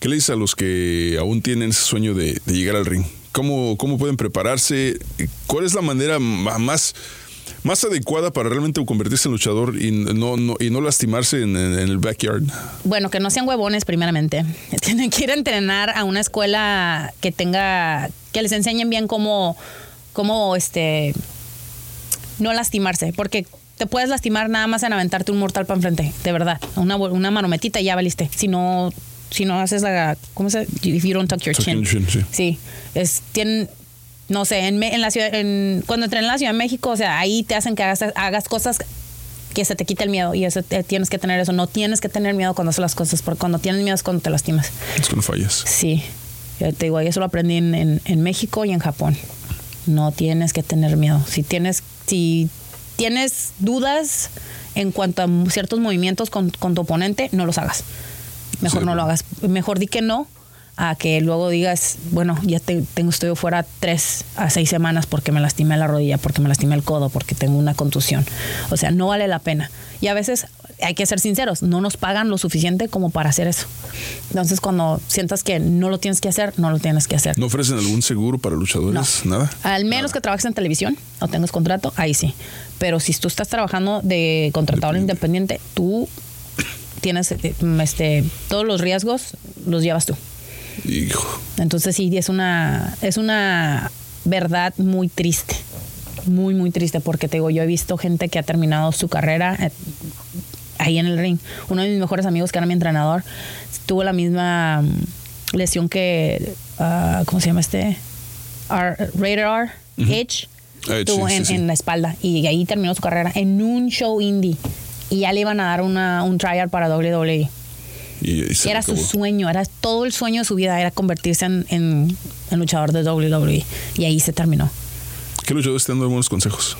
¿Qué le dices a los que aún tienen ese sueño de, de llegar al ring? ¿Cómo, ¿Cómo pueden prepararse? ¿Cuál es la manera ma- más, más adecuada para realmente convertirse en luchador y no, no- y no lastimarse en, en- en el backyard? Bueno, que no sean huevones primeramente. Tienen que ir a entrenar a una escuela que tenga, que les enseñen bien cómo, cómo este, no lastimarse, porque te puedes lastimar nada más en aventarte un mortal para enfrente, de verdad, una, una manometita y ya valiste. Si no, si no haces la, ¿cómo se? If you don't tuck your chin. chin, sí. Sí, es, tienen, no sé, en, en la ciudad, en, cuando entré en la Ciudad de México, o sea, ahí te hacen que hagas, hagas cosas que se te quite el miedo y eso te- tienes que tener eso. No tienes que tener miedo cuando haces las cosas, porque cuando tienes miedo es cuando te lastimas. Es cuando fallas. Sí, ya te digo, eso lo aprendí en, en- en México y en Japón. No tienes que tener miedo. Si tienes, si tienes dudas en cuanto a ciertos movimientos con, con tu oponente, no los hagas. Mejor Sí, no lo hagas. Mejor di que no a que luego digas, bueno, ya te- tengo, estoy fuera tres a seis semanas porque me lastimé la rodilla, porque me lastimé el codo, porque tengo una contusión. O sea, no vale la pena. Y a veces hay que ser sinceros, no nos pagan lo suficiente como para hacer eso. Entonces, cuando sientas que no lo tienes que hacer, no lo tienes que hacer. ¿No ofrecen algún seguro para luchadores? Nada. Al menos que trabajes en televisión o tengas contrato, ahí sí. Pero si tú estás trabajando de contratador independiente, tú tienes eh, este, todos los riesgos, los llevas tú. Hijo. Entonces sí, es una, es una verdad muy triste. Muy, muy triste porque te digo, yo he visto gente que ha terminado su carrera eh, ahí en el ring. Uno de mis mejores amigos, que era mi entrenador, tuvo la misma mm, lesión que, ah, ¿cómo se llama este? R, Radar R, Edge, Edge, tuvo sí, en, sí, sí. en la espalda y ahí terminó su carrera en un show indie. Y ya le iban a dar una, un tryout para WWE. Y, Era acabó. su sueño, era todo el sueño de su vida, era convertirse en, en- en luchador de WWE. Y ahí se terminó. ¿Qué luchadores te han dado buenos consejos?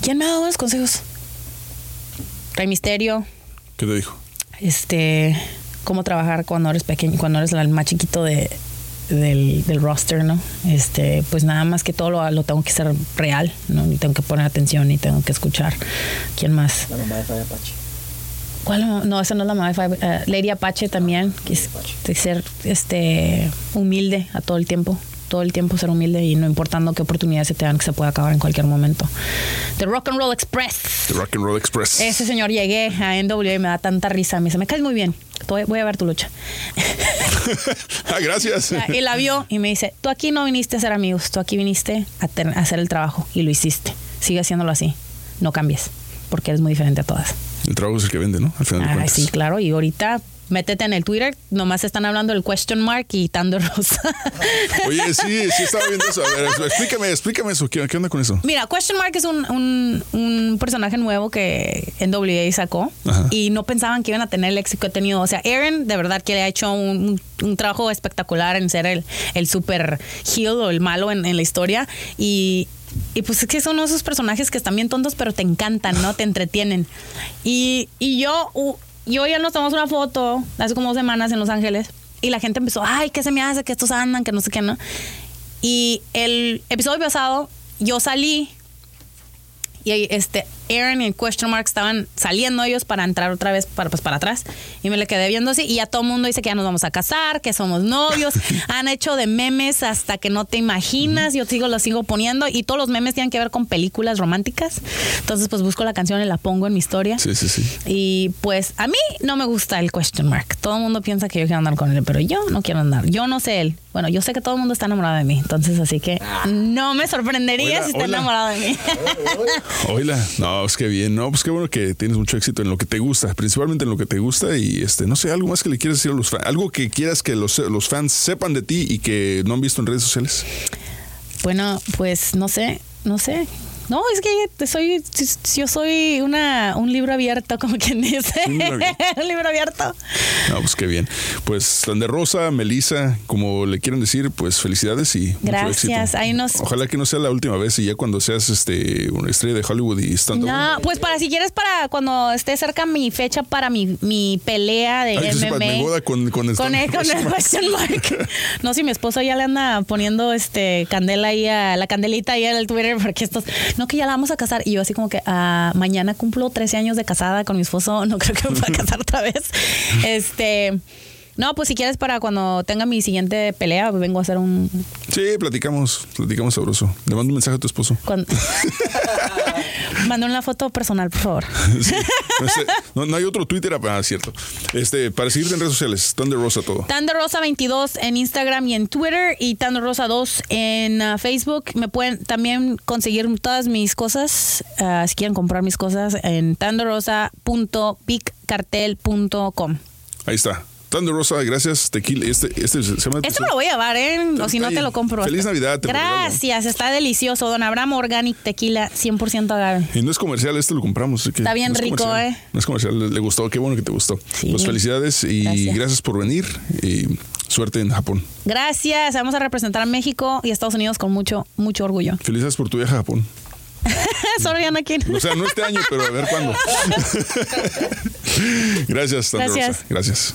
¿Quién me ha dado buenos consejos? Rey Misterio, ¿Qué te dijo? este, cómo trabajar cuando eres pequeño, cuando eres el más chiquito de, del, del roster, ¿no? Este, pues nada más que todo lo, lo tengo que ser real, ¿no? Y tengo que poner atención y tengo que escuchar. ¿Quién más? La mamá de Fabi Apache. ¿Cuál? no? Esa no es la mamá de Five- eh, Lady Apache también. Que es, de ser este, humilde a todo el tiempo. Todo el tiempo ser humilde y no importando qué oportunidades se te dan, que se puede acabar en cualquier momento. The Rock and Roll Express. The Rock and Roll Express. Ese señor llegué a NWA y me da tanta risa. Me dice, me caes muy bien. Voy a ver tu lucha. ah, gracias. y la vio y me dice, tú aquí no viniste a ser amigos, tú aquí viniste a, a hacer el trabajo y lo hiciste. Sigue haciéndolo así. No cambies, porque eres muy diferente a todas. El trabajo es el que vende, ¿no? Al final de Ay, cuentas. sí, claro. Y ahorita métete en el Twitter, nomás están hablando del question mark y Thunder Rosa. Oye, sí, sí estaba viendo eso. A ver, explícame, explícame eso. ¿Qué, qué onda con eso? Mira, Question Mark es un, un- un personaje nuevo que NWA sacó Ajá. y no pensaban que iban a tener el éxito que ha tenido. O sea, Aaron de verdad que le ha hecho un, un trabajo espectacular en ser el, el super heel o el malo en, en la historia y, y pues es que son esos personajes que están bien tontos pero te encantan, ¿no? Te entretienen. Y, y yo, uh, yo ya nos tomamos una foto hace como dos semanas en Los Ángeles y la gente empezó, ay, ¿qué se me hace? Que estos andan, que no sé qué, ¿no? Y el episodio pasado yo salí y este Aaron y el question mark estaban saliendo ellos para entrar otra vez para, pues, para atrás. Y me le quedé viendo así. Y ya todo el mundo dice que ya nos vamos a casar, que somos novios. Han hecho de memes hasta que no te imaginas. Yo sigo, los sigo poniendo. Y todos los memes tienen que ver con películas románticas. Entonces, pues busco la canción y la pongo en mi historia. Sí, sí, sí. Y pues a mí no me gusta el question mark. Todo el mundo piensa que yo quiero andar con él, pero yo no quiero andar. Yo no sé él. Bueno, yo sé que todo el mundo está enamorado de mí. Entonces, así que no me sorprendería Hola, si está hola. enamorado de mí. Oila, no, pues qué bien, no, pues qué bueno que tienes mucho éxito en lo que te gusta, principalmente en lo que te gusta y este, no sé, algo más que le quieras decir a los fans, algo que quieras que los, los fans sepan de ti y que no han visto en redes sociales. Bueno, pues no sé, no sé. No, es que soy, yo soy una, un libro abierto, como quien dice. Un libro abierto. un libro abierto. No, pues qué bien. Pues tan de Rosa, Melissa, como le quieran decir, pues felicidades y mucho Gracias. éxito. Ahí nos- Ojalá que no sea la última vez y ya cuando seas este una estrella de Hollywood y estando No, pues para si quieres para cuando esté cerca mi fecha para mi, mi pelea de Ay, MMA. mi boda con, con, Con el, con el question mark. No, si mi esposo ya le anda poniendo este candela ahí a la candelita ahí en el Twitter porque estos, no que ya la vamos a casar y yo así como que ah, mañana cumplo 13 años de casada con mi esposo, no creo que me pueda casar otra vez. Este, no, pues si quieres para cuando tenga mi siguiente pelea, vengo a hacer un Sí, platicamos, platicamos sabroso. Le mando un mensaje a tu esposo. cuando... Manda una foto personal, por favor. Sí. No, sé, no- no hay otro Twitter, ah, cierto. Este, para seguirte en redes sociales, Thunder Rosa todo. Tando Rosa 22 en Instagram y en Twitter y Tando Rosa 2 en ah, Facebook. Me pueden también conseguir todas mis cosas, ah, si quieren comprar mis cosas, en tandorosa.bigcartel.com. Ahí está. Thunder Rosa, gracias. Tequila, este, este se llama. Esto me lo voy a llevar, ¿eh? O si no te lo compro. Feliz Navidad, te. Gracias, está delicioso. Don Abraham Organic Tequila 100% agave. Y no es comercial, este lo compramos. así que Está bien no es rico. ¿eh? No es comercial, le, le gustó, qué bueno que te gustó. Sí. Pues felicidades y Gracias. gracias. por venir y suerte en Japón. Gracias. Vamos a representar a México y Estados Unidos con mucho, mucho orgullo. Felicidades por tu viaje a Japón. Sorry, Anakin. O sea, no este año, pero a ver cuándo. gracias, Gracias. Rosa. Gracias.